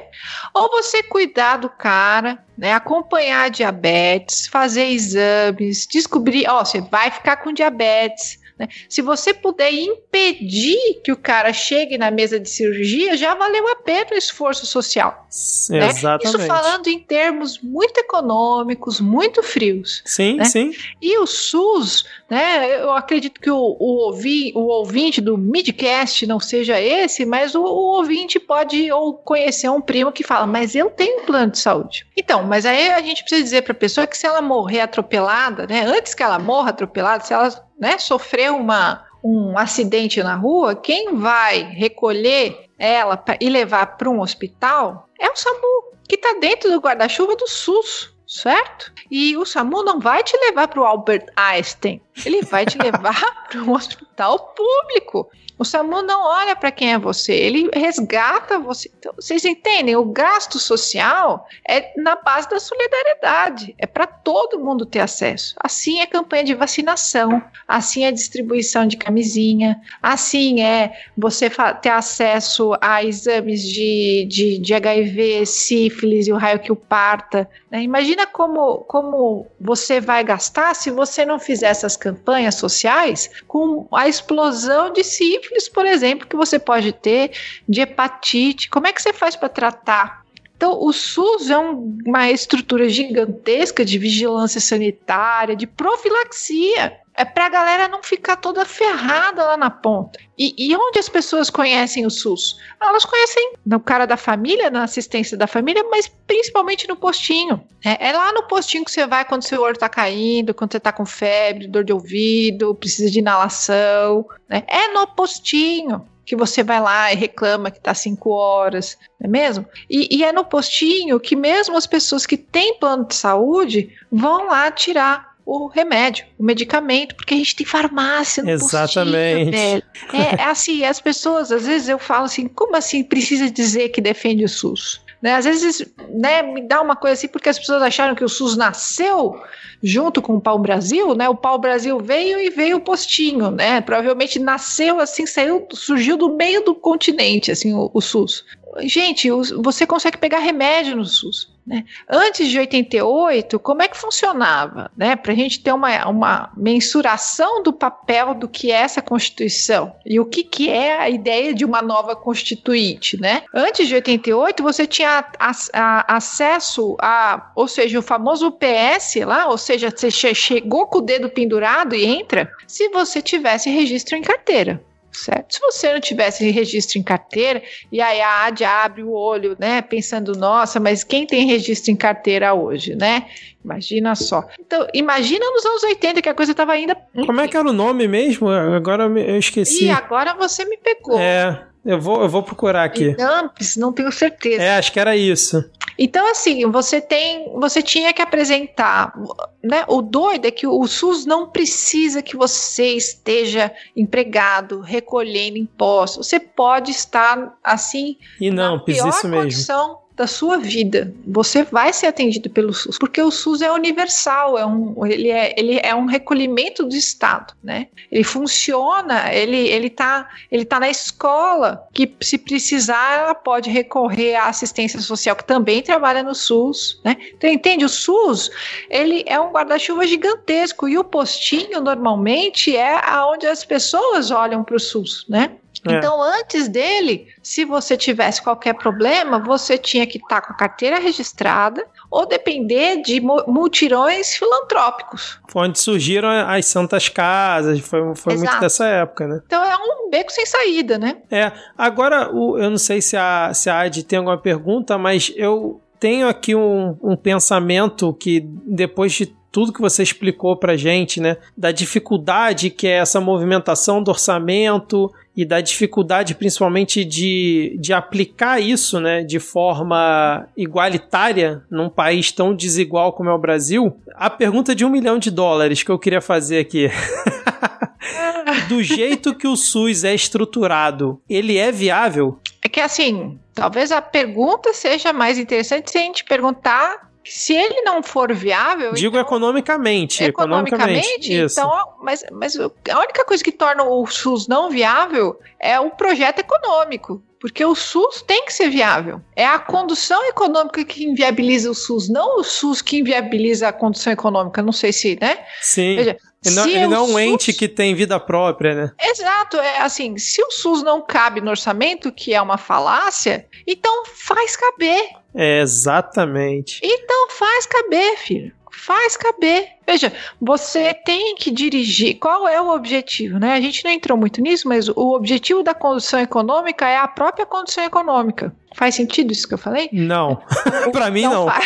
ou você cuidar do cara, né, acompanhar diabetes, fazer exames, descobrir, ó, você vai ficar com diabetes. Né? Se você puder impedir que o cara chegue na mesa de cirurgia, já valeu a pena o esforço social. né? Exatamente. Isso falando em termos muito econômicos, muito frios. Sim, né? sim. E o SUS, né? Eu acredito que o, o, ouvi, o ouvinte do Midcast não seja esse, mas o, o ouvinte pode ou conhecer um primo que fala, mas eu tenho um plano de saúde. Então, mas aí a gente precisa dizer para a pessoa que se ela morrer atropelada, né? Antes que ela morra atropelada, se ela né, sofrer uma, um acidente na rua, quem vai recolher ela pra- e levar para um hospital é o SAMU, que está dentro do guarda-chuva do SUS, certo? E o SAMU não vai te levar para o Albert Einstein. Ele vai te levar para um hospital público. O SAMU não olha para quem é você, ele resgata você. Então, vocês entendem? O gasto social é na base da solidariedade, é para todo mundo ter acesso. Assim é campanha de vacinação, assim é distribuição de camisinha, assim é você ter acesso a exames de, de, de HIV, sífilis e o raio que o parta. Né? Imagina como, como você vai gastar se você não fizer essas campanhas sociais com a explosão de sífilis sífilis, por exemplo, que você pode ter, de hepatite. Como é que você faz para tratar? Então, o SUS é um, uma estrutura gigantesca de vigilância sanitária, de profilaxia. É para a galera não ficar toda ferrada lá na ponta. E, e, onde as pessoas conhecem o SUS? Elas conhecem no cara da família, na assistência da família, mas principalmente no postinho. É, é lá no postinho que você vai quando seu olho está caindo, quando você está com febre, dor de ouvido, precisa de inalação. Né? É no postinho que você vai lá e reclama que está cinco horas, não é mesmo? E, e, é no postinho que mesmo as pessoas que têm plano de saúde vão lá tirar o remédio, o medicamento, porque a gente tem farmácia no Exatamente. Postinho, é, é assim, as pessoas, às vezes eu falo assim, como assim precisa dizer que defende o SUS? Né? Às vezes né, me dá uma coisa assim, porque as pessoas acharam que o SUS nasceu junto com o Pau Brasil, né? O Pau Brasil veio e veio o postinho, né? Provavelmente nasceu assim, saiu, surgiu do meio do continente, assim, o, o SUS. Gente, você consegue pegar remédio no SUS. Né? Antes de 88, como é que funcionava? Né? Para a gente ter uma, uma mensuração do papel do que é essa Constituição e o que, que é a ideia de uma nova Constituinte. Né? Antes de 88, você tinha a, a, acesso a, ou seja, o famoso PS lá, ou seja, você chegou com o dedo pendurado e entra, se você tivesse registro em carteira certo? Se você não tivesse registro em carteira, e aí a AD abre o olho, né, pensando, nossa, mas quem tem registro em carteira hoje, né? Imagina só. Então, imagina nos anos 80 que a coisa estava ainda. Como é que era o nome mesmo? Agora eu esqueci. E agora você me pegou. É. Eu vou, eu vou procurar aqui. Dumps, não tenho certeza. É, acho que era isso. Então, assim, você tem. Você tinha que apresentar. Né? O doido é que o SUS não precisa que você esteja empregado, recolhendo impostos. Você pode estar assim. E não, na pior isso condição mesmo da sua vida. Você vai ser atendido pelo SUS, porque o SUS é universal, é um, ele, é, ele é um recolhimento do Estado, né? Ele funciona, ele, ele, tá, ele tá na escola, que se precisar, ela pode recorrer à assistência social, que também trabalha no SUS, né? Então, entende? O SUS, ele é um guarda-chuva gigantesco, e o postinho, normalmente, é aonde as pessoas olham para o SUS, né? É. Então, antes dele, se você tivesse qualquer problema, você tinha que estar tá com a carteira registrada ou depender de multirões filantrópicos. Foi onde surgiram as santas casas, foi, foi muito dessa época, né? Então é um beco sem saída, né? É. Agora, eu não sei se a, se a Ad tem alguma pergunta, mas eu tenho aqui um, um pensamento que depois de tudo que você explicou pra gente, né? Da dificuldade que é essa movimentação do orçamento e da dificuldade principalmente de, de aplicar isso, né? De forma igualitária num país tão desigual como é o Brasil. A pergunta de um milhão de dólares que eu queria fazer aqui. Do jeito que o SUS é estruturado, ele é viável? É que assim, talvez a pergunta seja mais interessante se a gente perguntar se ele não for viável. Digo então, economicamente. Economicamente, economicamente então. Mas, mas a única coisa que torna o SUS não viável é o projeto econômico. Porque o SUS tem que ser viável. É a condução econômica que inviabiliza o SUS, não o SUS que inviabiliza a condução econômica. Não sei se, né? Sim. Veja, ele não, ele não é um SUS... ente que tem vida própria, né? Exato, é assim, se o SUS não cabe no orçamento, que é uma falácia, então faz caber. É, exatamente. Então faz caber, filho. Faz caber. Veja, você tem que dirigir. Qual é o objetivo? Né? A gente não entrou muito nisso, mas o objetivo da condução econômica é a própria condução econômica. Faz sentido isso que eu falei? Não. Para mim, não. não.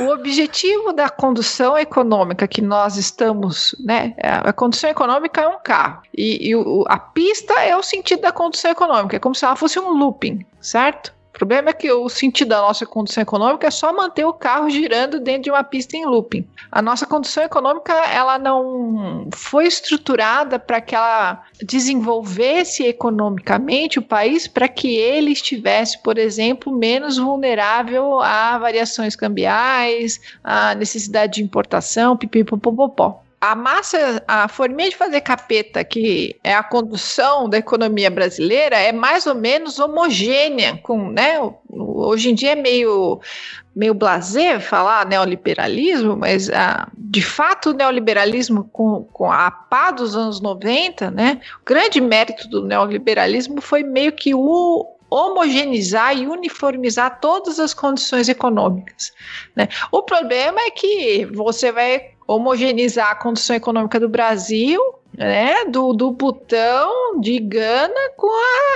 O objetivo da condução econômica que nós estamos, né? A condução econômica é um carro. E, e o, a pista é o sentido da condução econômica. É como se ela fosse um looping, certo? Problema é que o sentido da nossa condição econômica é só manter o carro girando dentro de uma pista em looping. A nossa condição econômica, ela não foi estruturada para que ela desenvolvesse economicamente o país para que ele estivesse, por exemplo, menos vulnerável a variações cambiais, a necessidade de importação, pipipopopopó a massa, a forminha de fazer capeta, que é a condução da economia brasileira, é mais ou menos homogênea com, né? Hoje em dia é meio meio blazer falar neoliberalismo, mas ah, de fato o neoliberalismo com, com a pá dos anos 90, né? O grande mérito do neoliberalismo foi meio que o homogeneizar e uniformizar todas as condições econômicas. Né? O problema é que você vai homogeneizar a condição econômica do Brasil, né, do, do botão de Gana com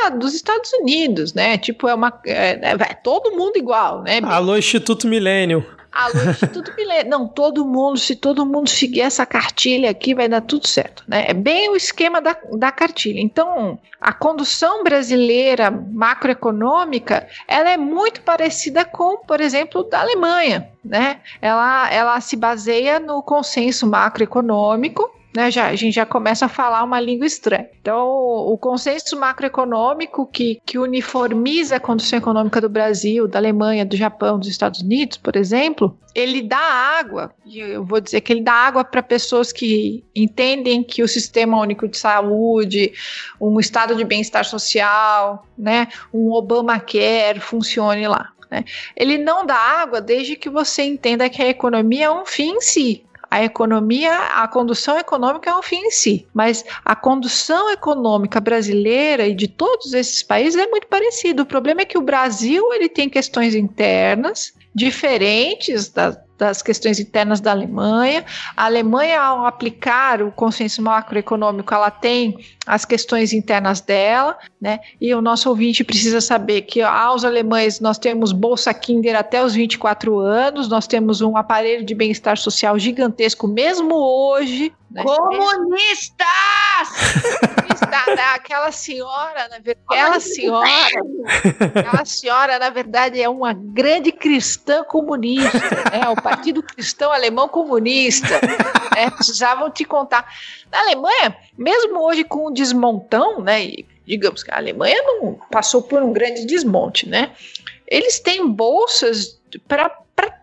a dos Estados Unidos, né? Tipo, é uma. É, é, todo mundo igual, né? Alô, Instituto Milênio. Alô, Instituto Milênio. Não, todo mundo, se todo mundo seguir essa cartilha aqui, vai dar tudo certo, né? É bem o esquema da, da cartilha. Então, a condução brasileira macroeconômica, ela é muito parecida com, por exemplo, da Alemanha, né? Ela, ela se baseia no consenso macroeconômico, né, já, a gente já começa a falar uma língua estranha. Então, o consenso macroeconômico que, que uniformiza a condição econômica do Brasil, da Alemanha, do Japão, dos Estados Unidos, por exemplo, ele dá água, e eu vou dizer que ele dá água para pessoas que entendem que o sistema único de saúde, um estado de bem-estar social, né, um Obamacare funcione lá. Né? Ele não dá água desde que você entenda que a economia é um fim em si a economia, a condução econômica é um fim em si, mas a condução econômica brasileira e de todos esses países é muito parecida. O problema é que o Brasil ele tem questões internas diferentes das, das questões internas da Alemanha. A Alemanha, ao aplicar o consenso macroeconômico, ela tem as questões internas dela, né? E o nosso ouvinte precisa saber que aos alemães nós temos Bolsa Kinder até os 24 anos, nós temos um aparelho de bem-estar social gigantesco mesmo hoje, né? Comunista, Aquela senhora, na verdade, aquela senhora, aquela senhora, na verdade, é uma grande cristã comunista, né? O Partido Cristão Alemão Comunista. Né? Precisavam te contar. Na Alemanha, mesmo hoje com o desmontão, né? E digamos que a Alemanha não passou por um grande desmonte, né? Eles têm bolsas para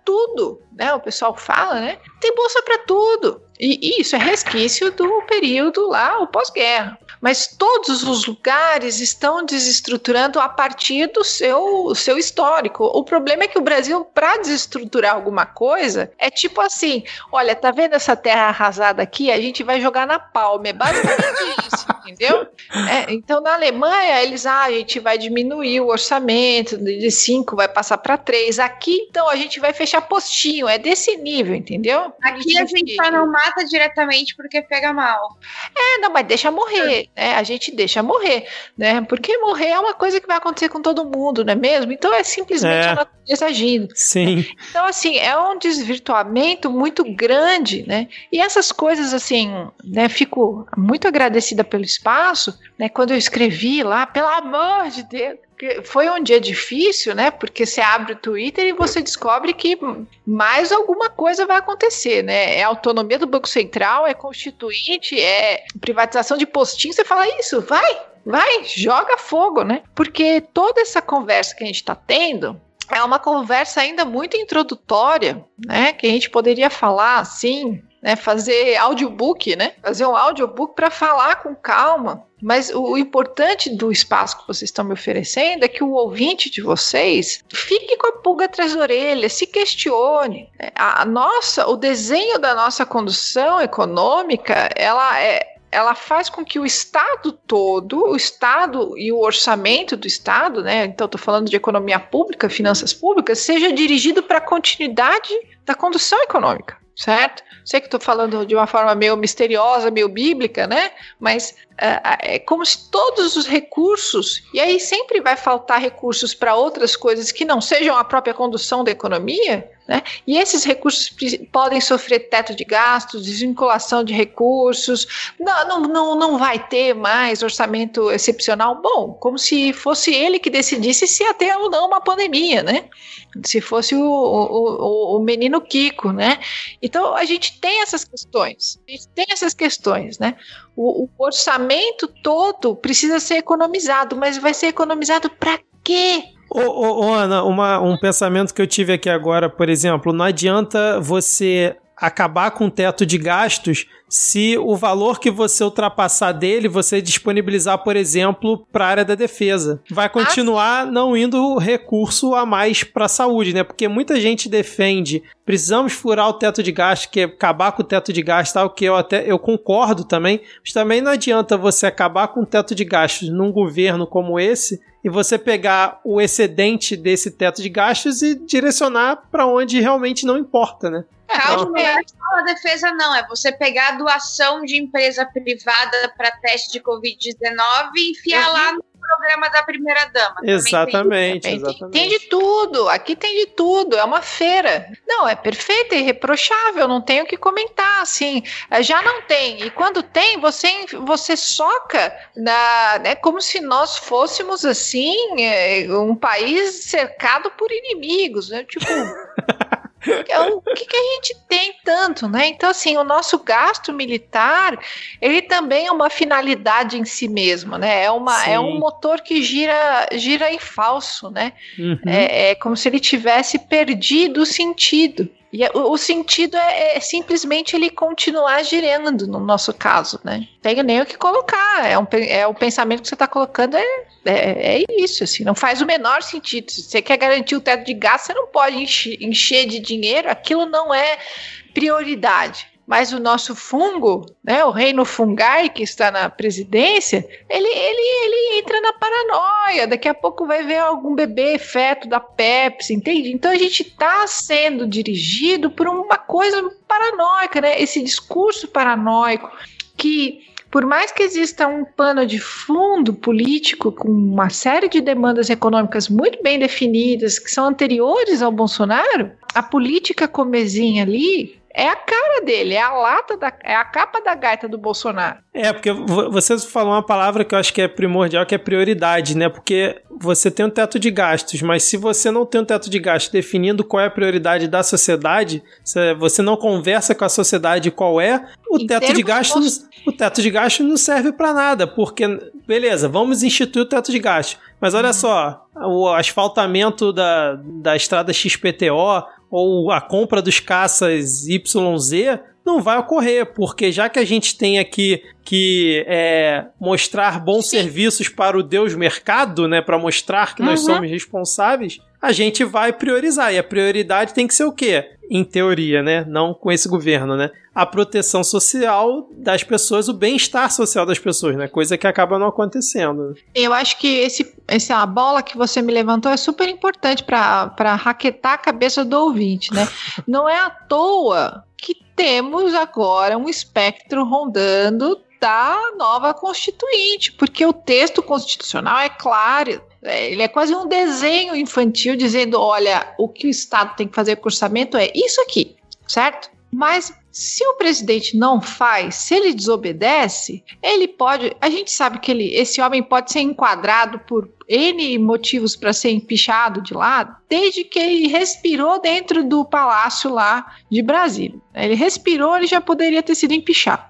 tudo, né? O pessoal fala, né? Tem bolsa para tudo. E isso é resquício do período lá, o pós-guerra. Mas todos os lugares estão desestruturando a partir do seu, seu histórico. O problema é que o Brasil, para desestruturar alguma coisa, é tipo assim: olha, tá vendo essa terra arrasada aqui? A gente vai jogar na palma. É basicamente isso, entendeu? É, então, na Alemanha, eles, ah, a gente vai diminuir o orçamento de 5, vai passar para 3. Aqui, então, a gente vai fechar postinho. É desse nível, entendeu? Aqui a gente só não mata diretamente porque pega mal. É, não, mas deixa morrer né? A gente deixa morrer, né? Porque morrer é uma coisa que vai acontecer com todo mundo, não é mesmo? Então é simplesmente é. a natureza agindo. Sim. Então, assim, é um desvirtuamento muito grande, né? E essas coisas, assim, né? Fico muito agradecida pelo espaço, né? Quando eu escrevi lá, pelo amor de Deus, foi um dia difícil, né? Porque você abre o Twitter e você descobre que mais alguma coisa vai acontecer, né? É autonomia do Banco Central, é constituinte, é privatização de postinho. Você fala isso, vai, vai, joga fogo, né? Porque toda essa conversa que a gente está tendo é uma conversa ainda muito introdutória, né? Que a gente poderia falar assim, né? Fazer audiobook, né? Fazer um audiobook para falar com calma mas o, importante do espaço que vocês estão me oferecendo é que o ouvinte de vocês fique com a pulga atrás da orelha, se questione. A, a nossa, o desenho da nossa condução econômica, ela é, ela faz com que o Estado todo, o Estado e o orçamento do Estado, né? Então estou falando de economia pública, finanças públicas, seja dirigido para a continuidade da condução econômica certo? Sei que estou falando de uma forma meio misteriosa, meio bíblica, né? Mas uh, é como se todos os recursos, e aí sempre vai faltar recursos para outras coisas que não sejam a própria condução da economia, Né? E esses recursos podem sofrer teto de gastos, desvinculação de recursos, não, não, não, não vai ter mais orçamento excepcional. Bom, como se fosse ele que decidisse se ia ter ou não uma pandemia, né? Se fosse o, o, o menino Kiko, né? Então a gente tem essas questões, a gente tem essas questões, né? O, o orçamento todo precisa ser economizado, mas vai ser economizado para quê? Ô, ô, ô, Ana, uma, um pensamento que eu tive aqui agora, por exemplo, não adianta você acabar com o teto de gastos se o valor que você ultrapassar dele, você disponibilizar, por exemplo, para a área da defesa. Vai continuar ah, não indo recurso a mais para a saúde, né? Porque muita gente defende, precisamos furar o teto de gastos, que é acabar com o teto de gastos, tal, que eu até eu concordo também, mas também não adianta você acabar com o teto de gastos num governo como esse e você pegar o excedente desse teto de gastos e direcionar para onde realmente não importa, né? Calma, é. a defesa não, é você pegar a doação de empresa privada para teste de Covid-19 e enfiar uhum. lá no programa da primeira dama. Exatamente, tem, exatamente. Tem, de tudo, aqui tem de tudo, é uma feira. Não, é perfeito, é irreprochável, não tenho o que comentar, assim, é, já não tem. E quando tem, você, você soca na, né, como se nós fôssemos, assim, é, um país cercado por inimigos, né, tipo... É o que, que, a gente tem tanto, né? Então, assim, o nosso gasto militar, ele também é uma finalidade em si mesmo, né? É, uma, é um motor que gira, gira em falso, né? Uhum. É, é como se ele tivesse perdido o sentido. E é, o, o sentido é, é, simplesmente ele continuar girando, no nosso caso, né? Tem nem o que colocar. É, um, é o pensamento que você está colocando, é, é, é, isso, assim, não faz o menor sentido. Se você quer garantir o teto de gasto, você não pode encher, encher de dinheiro, aquilo não é prioridade mas o nosso fungo, né, o reino fungai que está na presidência, ele, ele, ele entra na paranoia. Daqui a pouco vai ver algum bebê feto da Pepsi, entende? Então a gente está sendo dirigido por uma coisa paranoica, né? Esse discurso paranoico que por mais que exista um pano de fundo político com uma série de demandas econômicas muito bem definidas, que são anteriores ao Bolsonaro, a política comezinha ali é a cara dele, é a lata da, é a capa da gaita do Bolsonaro. É, porque você falou uma palavra que eu acho que é primordial, que é prioridade, né? Porque você tem um teto de gastos, mas se você não tem um teto de gastos definindo qual é a prioridade da sociedade, você não conversa com a sociedade qual é, o em teto de gastos, o teto de gastos não serve para nada, porque beleza, vamos instituir o teto de gastos. Mas olha hum. só, o asfaltamento da, da estrada XPTO, ou a compra dos caças YZ não vai ocorrer, porque já que a gente tem aqui que é, mostrar bons Sim. serviços para o Deus mercado, né, para mostrar que uhum. nós somos responsáveis, a gente vai priorizar. E a prioridade tem que ser o quê? Em teoria, né? Não com esse governo, né? A proteção social das pessoas, o bem-estar social das pessoas, né? Coisa que acaba não acontecendo. Eu acho que esse, essa bola que você me levantou é super importante para raquetar a cabeça do ouvinte, né? não é à toa que temos agora um espectro rondando da nova Constituinte, porque o texto constitucional é claro, ele é quase um desenho infantil dizendo: olha, o que o Estado tem que fazer com o orçamento é isso aqui, certo? Mas se o presidente não faz, se ele desobedece, ele pode. A gente sabe que ele, esse homem pode ser enquadrado por N motivos para ser empichado de lado, desde que ele respirou dentro do palácio lá de Brasília. Ele respirou, ele já poderia ter sido empichado.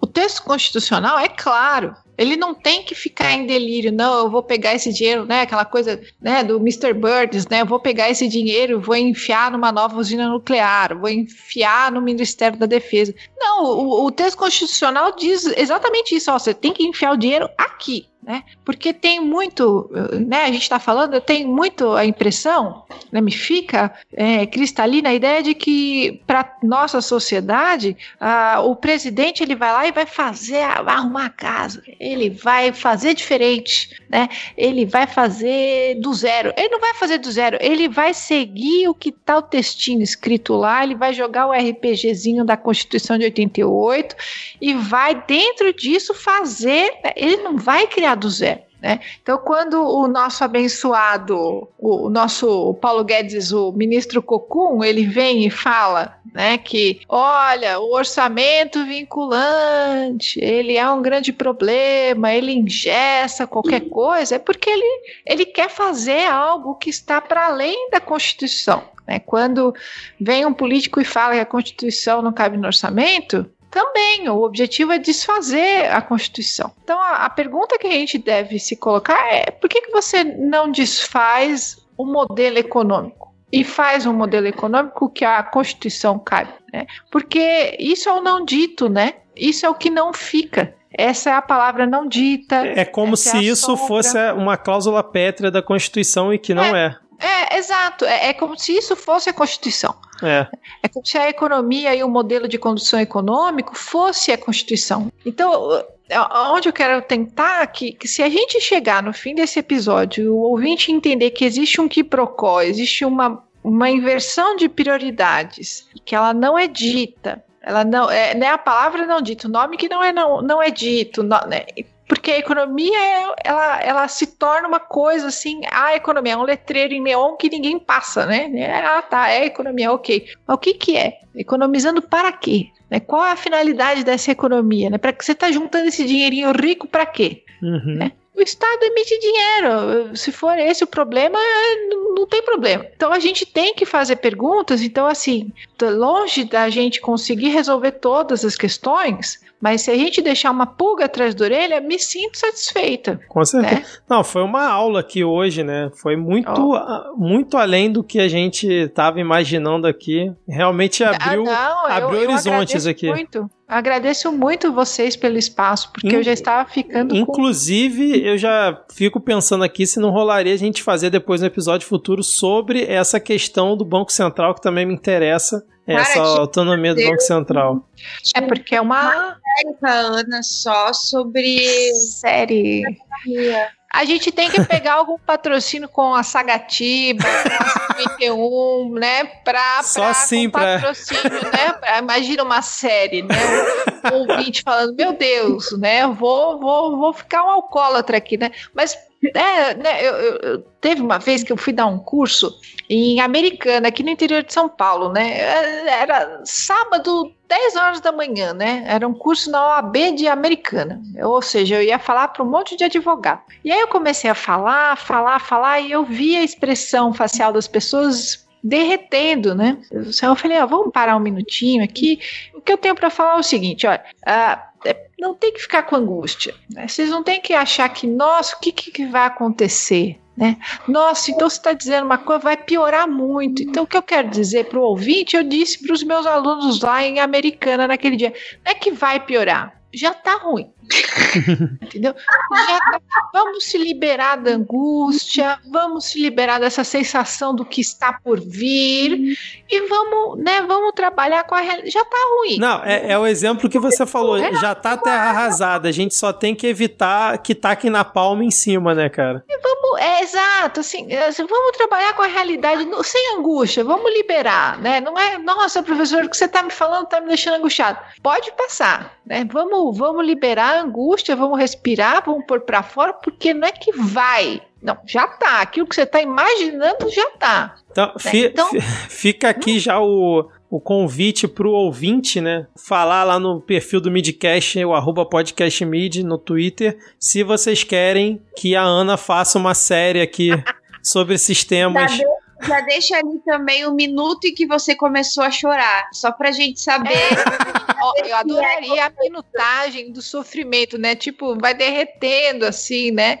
O texto constitucional é claro, ele não tem que ficar em delírio, não, eu vou pegar esse dinheiro, né, aquela coisa, né, do Mr. Birds, né, eu vou pegar esse dinheiro, vou enfiar numa nova usina nuclear, vou enfiar no Ministério da Defesa. Não, o, o texto constitucional diz exatamente isso, ó, você tem que enfiar o dinheiro aqui né? Porque tem muito, né? A gente está falando, eu tenho muito a impressão, né, me fica é, cristalina a ideia de que para nossa sociedade o presidente ele vai lá e vai fazer, arrumar a casa, ele vai fazer diferente, né? Ele vai fazer do zero. Ele não vai fazer do zero, ele vai seguir o que tá o textinho escrito lá, ele vai jogar o RPGzinho da Constituição de 88 e vai dentro disso fazer, ele não vai criar do zero. Né? Então, quando o nosso abençoado, o, nosso Paulo Guedes, o ministro Cocum, ele vem e fala né, que, olha, o orçamento vinculante, ele é um grande problema, ele ingessa qualquer coisa, é porque ele, ele quer fazer algo que está para além da Constituição. Né? Quando vem um político e fala que a Constituição não cabe no orçamento, também, o objetivo é desfazer a Constituição. Então, a, a pergunta que a gente deve se colocar é: por que, que você não desfaz o modelo econômico? e faz um modelo econômico que a Constituição cabe, né? Porque isso é o não dito, né? Isso é o que não fica. Essa é a palavra não dita. É como se é isso sombra. fosse uma cláusula pétrea da Constituição e que não é. É, é exato. É, é, como se isso fosse a Constituição. É. É como se a economia e o modelo de condução econômico fosse a Constituição. Então, onde eu quero tentar que, que, se a gente chegar no fim desse episódio, o ouvinte entender que existe um quiprocó, existe uma, uma inversão de prioridades, que ela não é dita, ela não é, né, a palavra não dita, o nome que não é não, não é dito, não, né, porque a economia ela, ela se torna uma coisa assim, a economia é um letreiro em neon que ninguém passa, né? Ah, tá, é economia, ok. Mas o que que é? Economizando para quê? Né? Qual é a finalidade dessa economia? Né? Para que você está juntando esse dinheirinho rico para quê? Uhum. Né? o Estado emite dinheiro. Se for esse o problema, não tem problema. Então a gente tem que fazer perguntas. Então, assim, longe da gente conseguir resolver todas as questões, mas se a gente deixar uma pulga atrás da orelha, me sinto satisfeita. Com certeza. Né? Não, foi uma aula aqui hoje, né? Foi muito, oh. muito além do que a gente estava imaginando aqui. Realmente abriu, ah, não, abriu eu, horizontes eu aqui. Muito. Agradeço muito vocês pelo espaço, porque In, eu já estava ficando. Inclusive, com... eu já fico pensando aqui se não rolaria a gente fazer depois no episódio futuro sobre essa questão do Banco Central, que também me interessa. Cara, essa autonomia do Banco Central. É porque é uma. Uma Ana, só sobre. Série. A gente tem que pegar algum patrocínio com a Sagatiba, com a 51, né? Pra, Só assim pra... patrocínio, né? Pra, imagina uma série, né? Um, um ouvinte falando, meu Deus, né? Vou, vou, vou ficar um alcoólatra aqui, né? Mas é, né, eu, eu, teve uma vez que eu fui dar um curso em Americana, aqui no interior de São Paulo, né? Era sábado, 10 horas da manhã, né? Era um curso na OAB de Americana. Ou seja, eu ia falar para um monte de advogado. E aí eu comecei a falar, falar, falar, e eu vi a expressão facial das pessoas derretendo, né? Eu falei, ah, vamos parar um minutinho aqui. O que eu tenho para falar é o seguinte, olha, uh, não tem que ficar com angústia. Né? Vocês não têm que achar que, nossa, o que, que vai acontecer? Né? Nossa, então você está dizendo uma coisa, vai piorar muito. Então, o que eu quero dizer para o ouvinte, eu disse para os meus alunos lá em Americana naquele dia: não é que vai piorar, já está ruim. Entendeu? Já, vamos se liberar da angústia, vamos se liberar dessa sensação do que está por vir e vamos, né, vamos trabalhar com a realidade. Já tá ruim. Não, é, é o exemplo que você falou, é, já tá terra arrasada, a gente só tem que evitar que taque na palma em cima, né, cara? E vamos, é exato, assim, assim, vamos trabalhar com a realidade no, sem angústia, vamos liberar, né? Não é, nossa, professor, o que você tá me falando tá me deixando angustiado. Pode passar, né? Vamos, vamos liberar angústia, vamos respirar, vamos pôr para fora, porque não é que vai. Não, já tá. Aquilo que você tá imaginando já tá. Então, né? então fica aqui já o, o convite pro ouvinte, né? Falar lá no perfil do Midcast, o arroba podcastmid no Twitter, se vocês querem que a Ana faça uma série aqui sobre esses temas. Já deixa ali também o minuto em que você começou a chorar, só pra gente saber. É. eu adoraria a minutagem do sofrimento, né? Tipo, vai derretendo assim, né?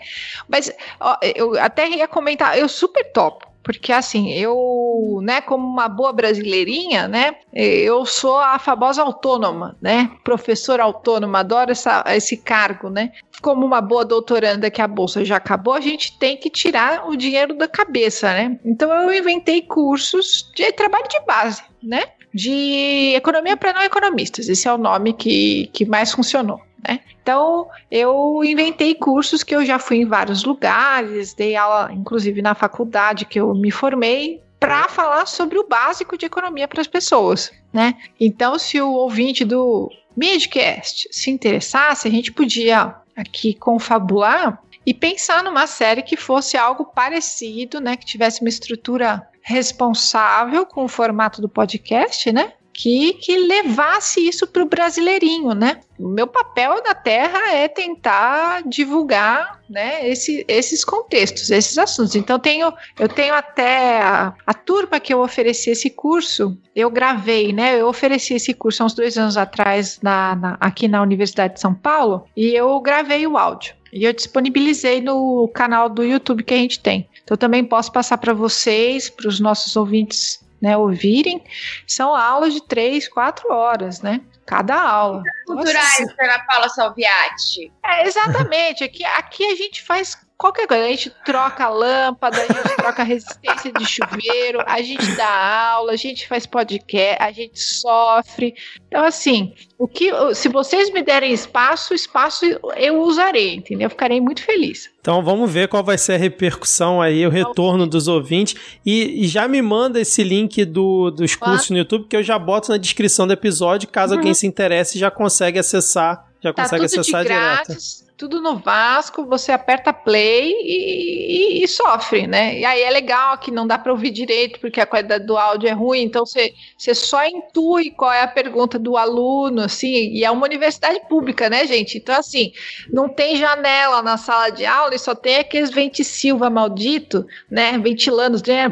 Mas ó, eu até ia comentar, eu super topo porque assim, eu, né, como uma boa brasileirinha, né, eu sou a famosa autônoma, né, professora autônoma, adoro essa, esse cargo, né. Como uma boa doutoranda que a bolsa já acabou, a gente tem que tirar o dinheiro da cabeça, né. Então eu inventei cursos de trabalho de base, né, de economia para não economistas. Esse é o nome que, que mais funcionou. Né? Então, eu inventei cursos que eu já fui em vários lugares, dei aula, inclusive na faculdade que eu me formei, para falar sobre o básico de economia para as pessoas, né? Então, se o ouvinte do Midcast se interessasse, a gente podia aqui confabular e pensar numa série que fosse algo parecido, né, que tivesse uma estrutura responsável com o formato do podcast, né? Que, que levasse isso para o brasileirinho, né? O meu papel na Terra é tentar divulgar né, esse, esses contextos, esses assuntos. Então, tenho, eu tenho até a, a turma que eu ofereci esse curso, eu gravei, né? Eu ofereci esse curso há uns dois anos atrás na, na, aqui na Universidade de São Paulo e eu gravei o áudio. E eu disponibilizei no canal do YouTube que a gente tem. Então, também posso passar para vocês, para os nossos ouvintes né, ouvirem, são aulas de três, quatro horas, né? Cada aula. Culturais, Nossa. Ana Paula Salviati. É, exatamente. Aqui, aqui a gente faz qualquer coisa. A gente troca a lâmpada, a gente troca a resistência de chuveiro, a gente dá aula, a gente faz podcast, a gente sofre. Então, assim, o que, se vocês me derem espaço, espaço eu usarei, entendeu? Eu ficarei muito feliz. Então vamos ver qual vai ser a repercussão aí, o retorno dos ouvintes. E, e já me manda esse link do, dos cursos no YouTube, que eu já boto na descrição do episódio, caso uhum. alguém se interesse, já consegue acessar, já tá consegue acessar direto tudo no Vasco, você aperta play e, e, e, sofre, né? E aí é legal que não dá para ouvir direito, porque a qualidade do áudio é ruim, então você, você só intui qual é a pergunta do aluno, assim, e é uma universidade pública, né, gente? Então, assim, não tem janela na sala de aula e só tem aqueles vente Silva maldito, né? Ventilando, né?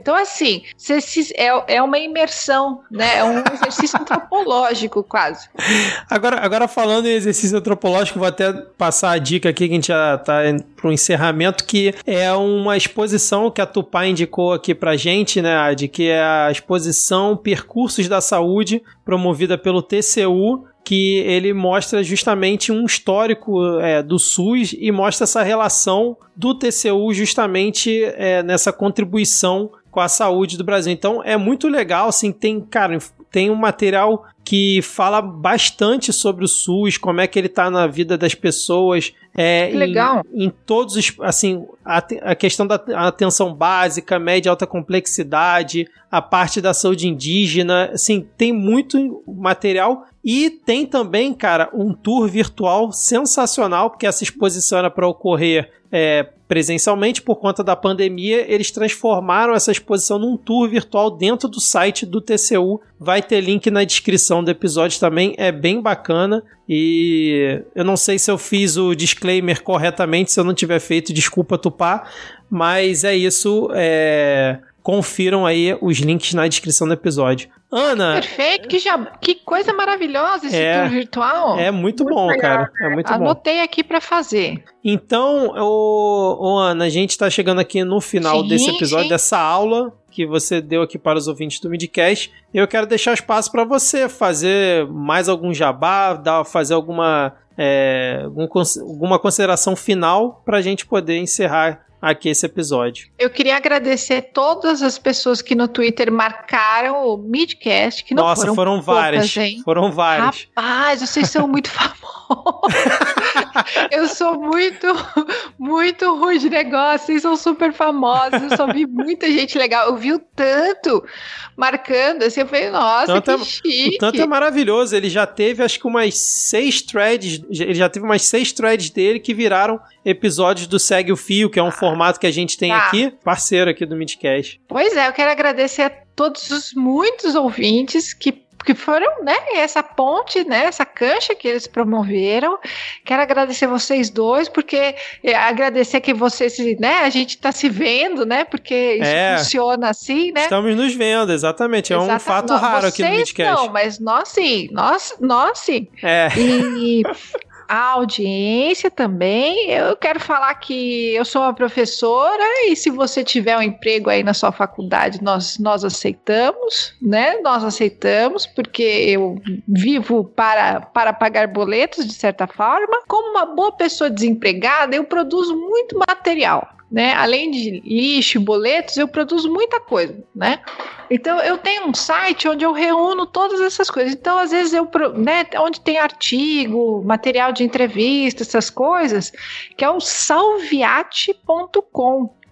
Então, assim, é, é uma imersão, né? É um exercício antropológico, quase. Agora, agora falando em exercício antropológico, vou até passar a dica aqui que a gente já tá para o encerramento, que é uma exposição que a Tupá indicou aqui pra gente, né, de que é a exposição Percursos da Saúde, promovida pelo TCU, que ele mostra justamente um histórico é, do SUS e mostra essa relação do TCU justamente é, nessa contribuição com a saúde do Brasil. Então é muito legal, assim, tem, cara, tem um material que fala bastante sobre o SUS, como é que ele está na vida das pessoas. É, que legal. Em, em, todos os. Assim, a, a questão da atenção básica, média alta complexidade, a parte da saúde indígena. Assim, tem muito material. E tem também, cara, um tour virtual sensacional, porque essa exposição era para ocorrer é, presencialmente por conta da pandemia, eles transformaram essa exposição num tour virtual dentro do site do TCU. Vai ter link na descrição do episódio também, é bem bacana. E eu não sei se eu fiz o disclaimer corretamente, se eu não tiver feito, desculpa Tupá, mas é isso. É confiram aí os links na descrição do episódio. Ana. Perfeito, que, já, que coisa maravilhosa esse é, tour virtual. É muito, muito bom, legal. cara. É muito Anotei bom. aqui para fazer. Então, ô, ô, Ana, a gente está chegando aqui no final sim, desse episódio, sim. dessa aula que você deu aqui para os ouvintes do Midcast. Eu quero deixar espaço para você fazer mais algum jabá, dar, fazer alguma, é, alguma consideração final para a gente poder encerrar aqui esse episódio. Eu queria agradecer todas as pessoas que no Twitter marcaram o Midcast, que não Nossa, foram, foram poucas, várias. Hein? Foram várias. Rapaz, vocês são muito famosos. eu sou muito, muito ruim de negócio, vocês são super famosos, eu só vi muita gente legal. Eu vi o tanto marcando, assim, eu falei, nossa, tanto que é, chique. O tanto é maravilhoso, ele já teve acho que umas seis threads, ele já teve umas seis threads dele que viraram episódios do Segue o Fio, que é um ah, formato que a gente tem tá. aqui, parceiro aqui do Midcast. Pois é, eu quero agradecer a todos os muitos ouvintes que que foram, né, essa ponte, né, essa cancha que eles promoveram. Quero agradecer vocês dois, porque é, agradecer que vocês, né, a gente está se vendo, né, porque isso é, funciona assim, né? Estamos nos vendo, exatamente. É um fato raro aqui no Midcast. Não, mas nós sim, nós, nós sim. É. E a audiência também. Eu quero falar que eu sou uma professora e se você tiver um emprego aí na sua faculdade, nós, nós aceitamos, né? Nós aceitamos, porque eu vivo para, para pagar boletos, de certa forma. Como uma boa pessoa desempregada, eu produzo muito material né? Além de lixo, boletos, eu produzo muita coisa, né? Então eu tenho um site onde eu reúno todas essas coisas. Então às vezes eu, né, onde tem artigo, material de entrevista, essas coisas, que é o salviate.com.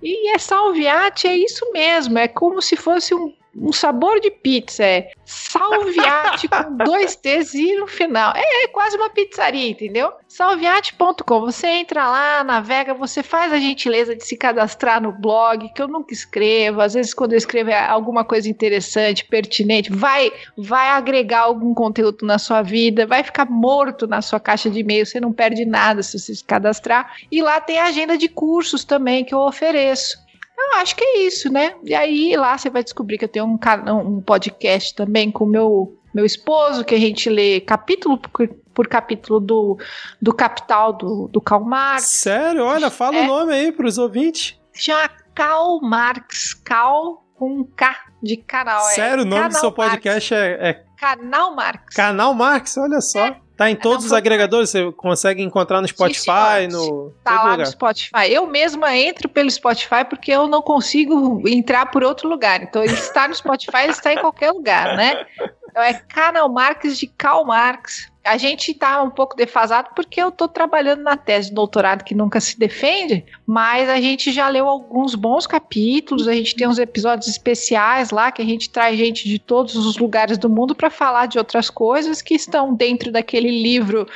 E é salviate é isso mesmo, é como se fosse um um sabor de pizza, é salviate com dois T's e no final. É, é quase uma pizzaria, entendeu? Salviate.com. Você entra lá, navega, você faz a gentileza de se cadastrar no blog, que eu nunca escrevo. Às vezes, quando eu escrevo alguma coisa interessante, pertinente, vai, vai agregar algum conteúdo na sua vida, vai ficar morto na sua caixa de e-mail, você não perde nada se você se cadastrar. E lá tem a agenda de cursos também que eu ofereço. Eu acho que é isso, né? E aí lá você vai descobrir que eu tenho um, um podcast também com meu meu esposo, que a gente lê capítulo por, por capítulo do, do Capital do, do Karl Marx. Sério? Olha, fala é, o nome aí para os ouvintes. Chama Karl Marx, Karl com K de canal. É Sério, é o nome do seu podcast é, é, Canal Marx. Canal Marx, olha só. É. Tá em todos os agregadores, você consegue encontrar no Spotify, no. Tá lá lugar. no Spotify. Eu mesma entro pelo Spotify porque eu não consigo entrar por outro lugar. Então ele está no Spotify, ele está em qualquer lugar, né? Então é Canal Marx de Karl Marx. A gente está um pouco defasado porque eu estou trabalhando na tese de doutorado que nunca se defende, mas a gente já leu alguns bons capítulos, a gente tem uns episódios especiais lá que a gente traz gente de todos os lugares do mundo para falar de outras coisas que estão dentro daquele livro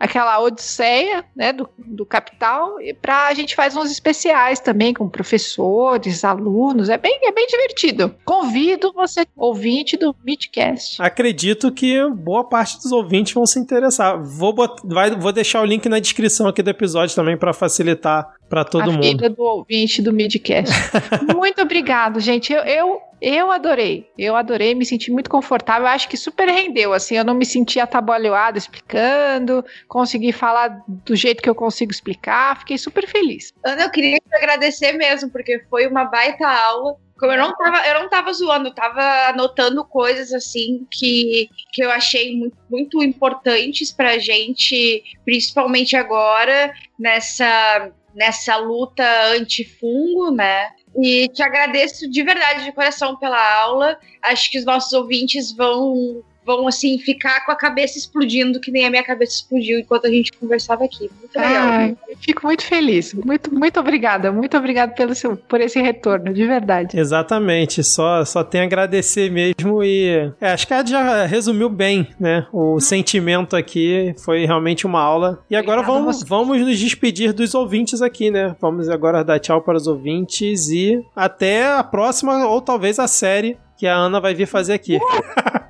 aquela odisseia né, do, do capital, e para a gente faz uns especiais também com professores, alunos, é bem, é bem divertido. Convido você, ouvinte do Midcast. Acredito que boa parte dos ouvintes vão se interessar. Vou, bot, vai, vou deixar o link na descrição aqui do episódio também para facilitar para todo a mundo. A do ouvinte do Midcast. Muito obrigado, gente. Eu, eu eu adorei, eu adorei, me senti muito confortável, acho que super rendeu, assim, eu não me senti atabalhoada explicando, consegui falar do jeito que eu consigo explicar, fiquei super feliz. Ana, eu queria te agradecer mesmo, porque foi uma baita aula, como eu não tava, eu não tava zoando, eu tava anotando coisas assim que, que eu achei muito, muito importantes pra gente, principalmente agora, nessa nessa luta antifungo, né? E te agradeço de verdade, de coração, pela aula. Acho que os nossos ouvintes vão vão assim ficar com a cabeça explodindo que nem a minha cabeça explodiu enquanto a gente conversava aqui. Muito legal. Ai, fico muito feliz. Muito muito obrigada. Muito obrigada pelo seu, por esse retorno, de verdade. Exatamente. Só só tenho a agradecer mesmo e é, acho que a já resumiu bem, né? O hum. sentimento aqui foi realmente uma aula. E agora vamos vamos nos despedir dos ouvintes aqui, né? Vamos agora dar tchau para os ouvintes e até a próxima ou talvez a série que a Ana vai vir fazer aqui.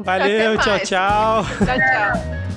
Valeu, tchau, tchau. Tchau, tchau.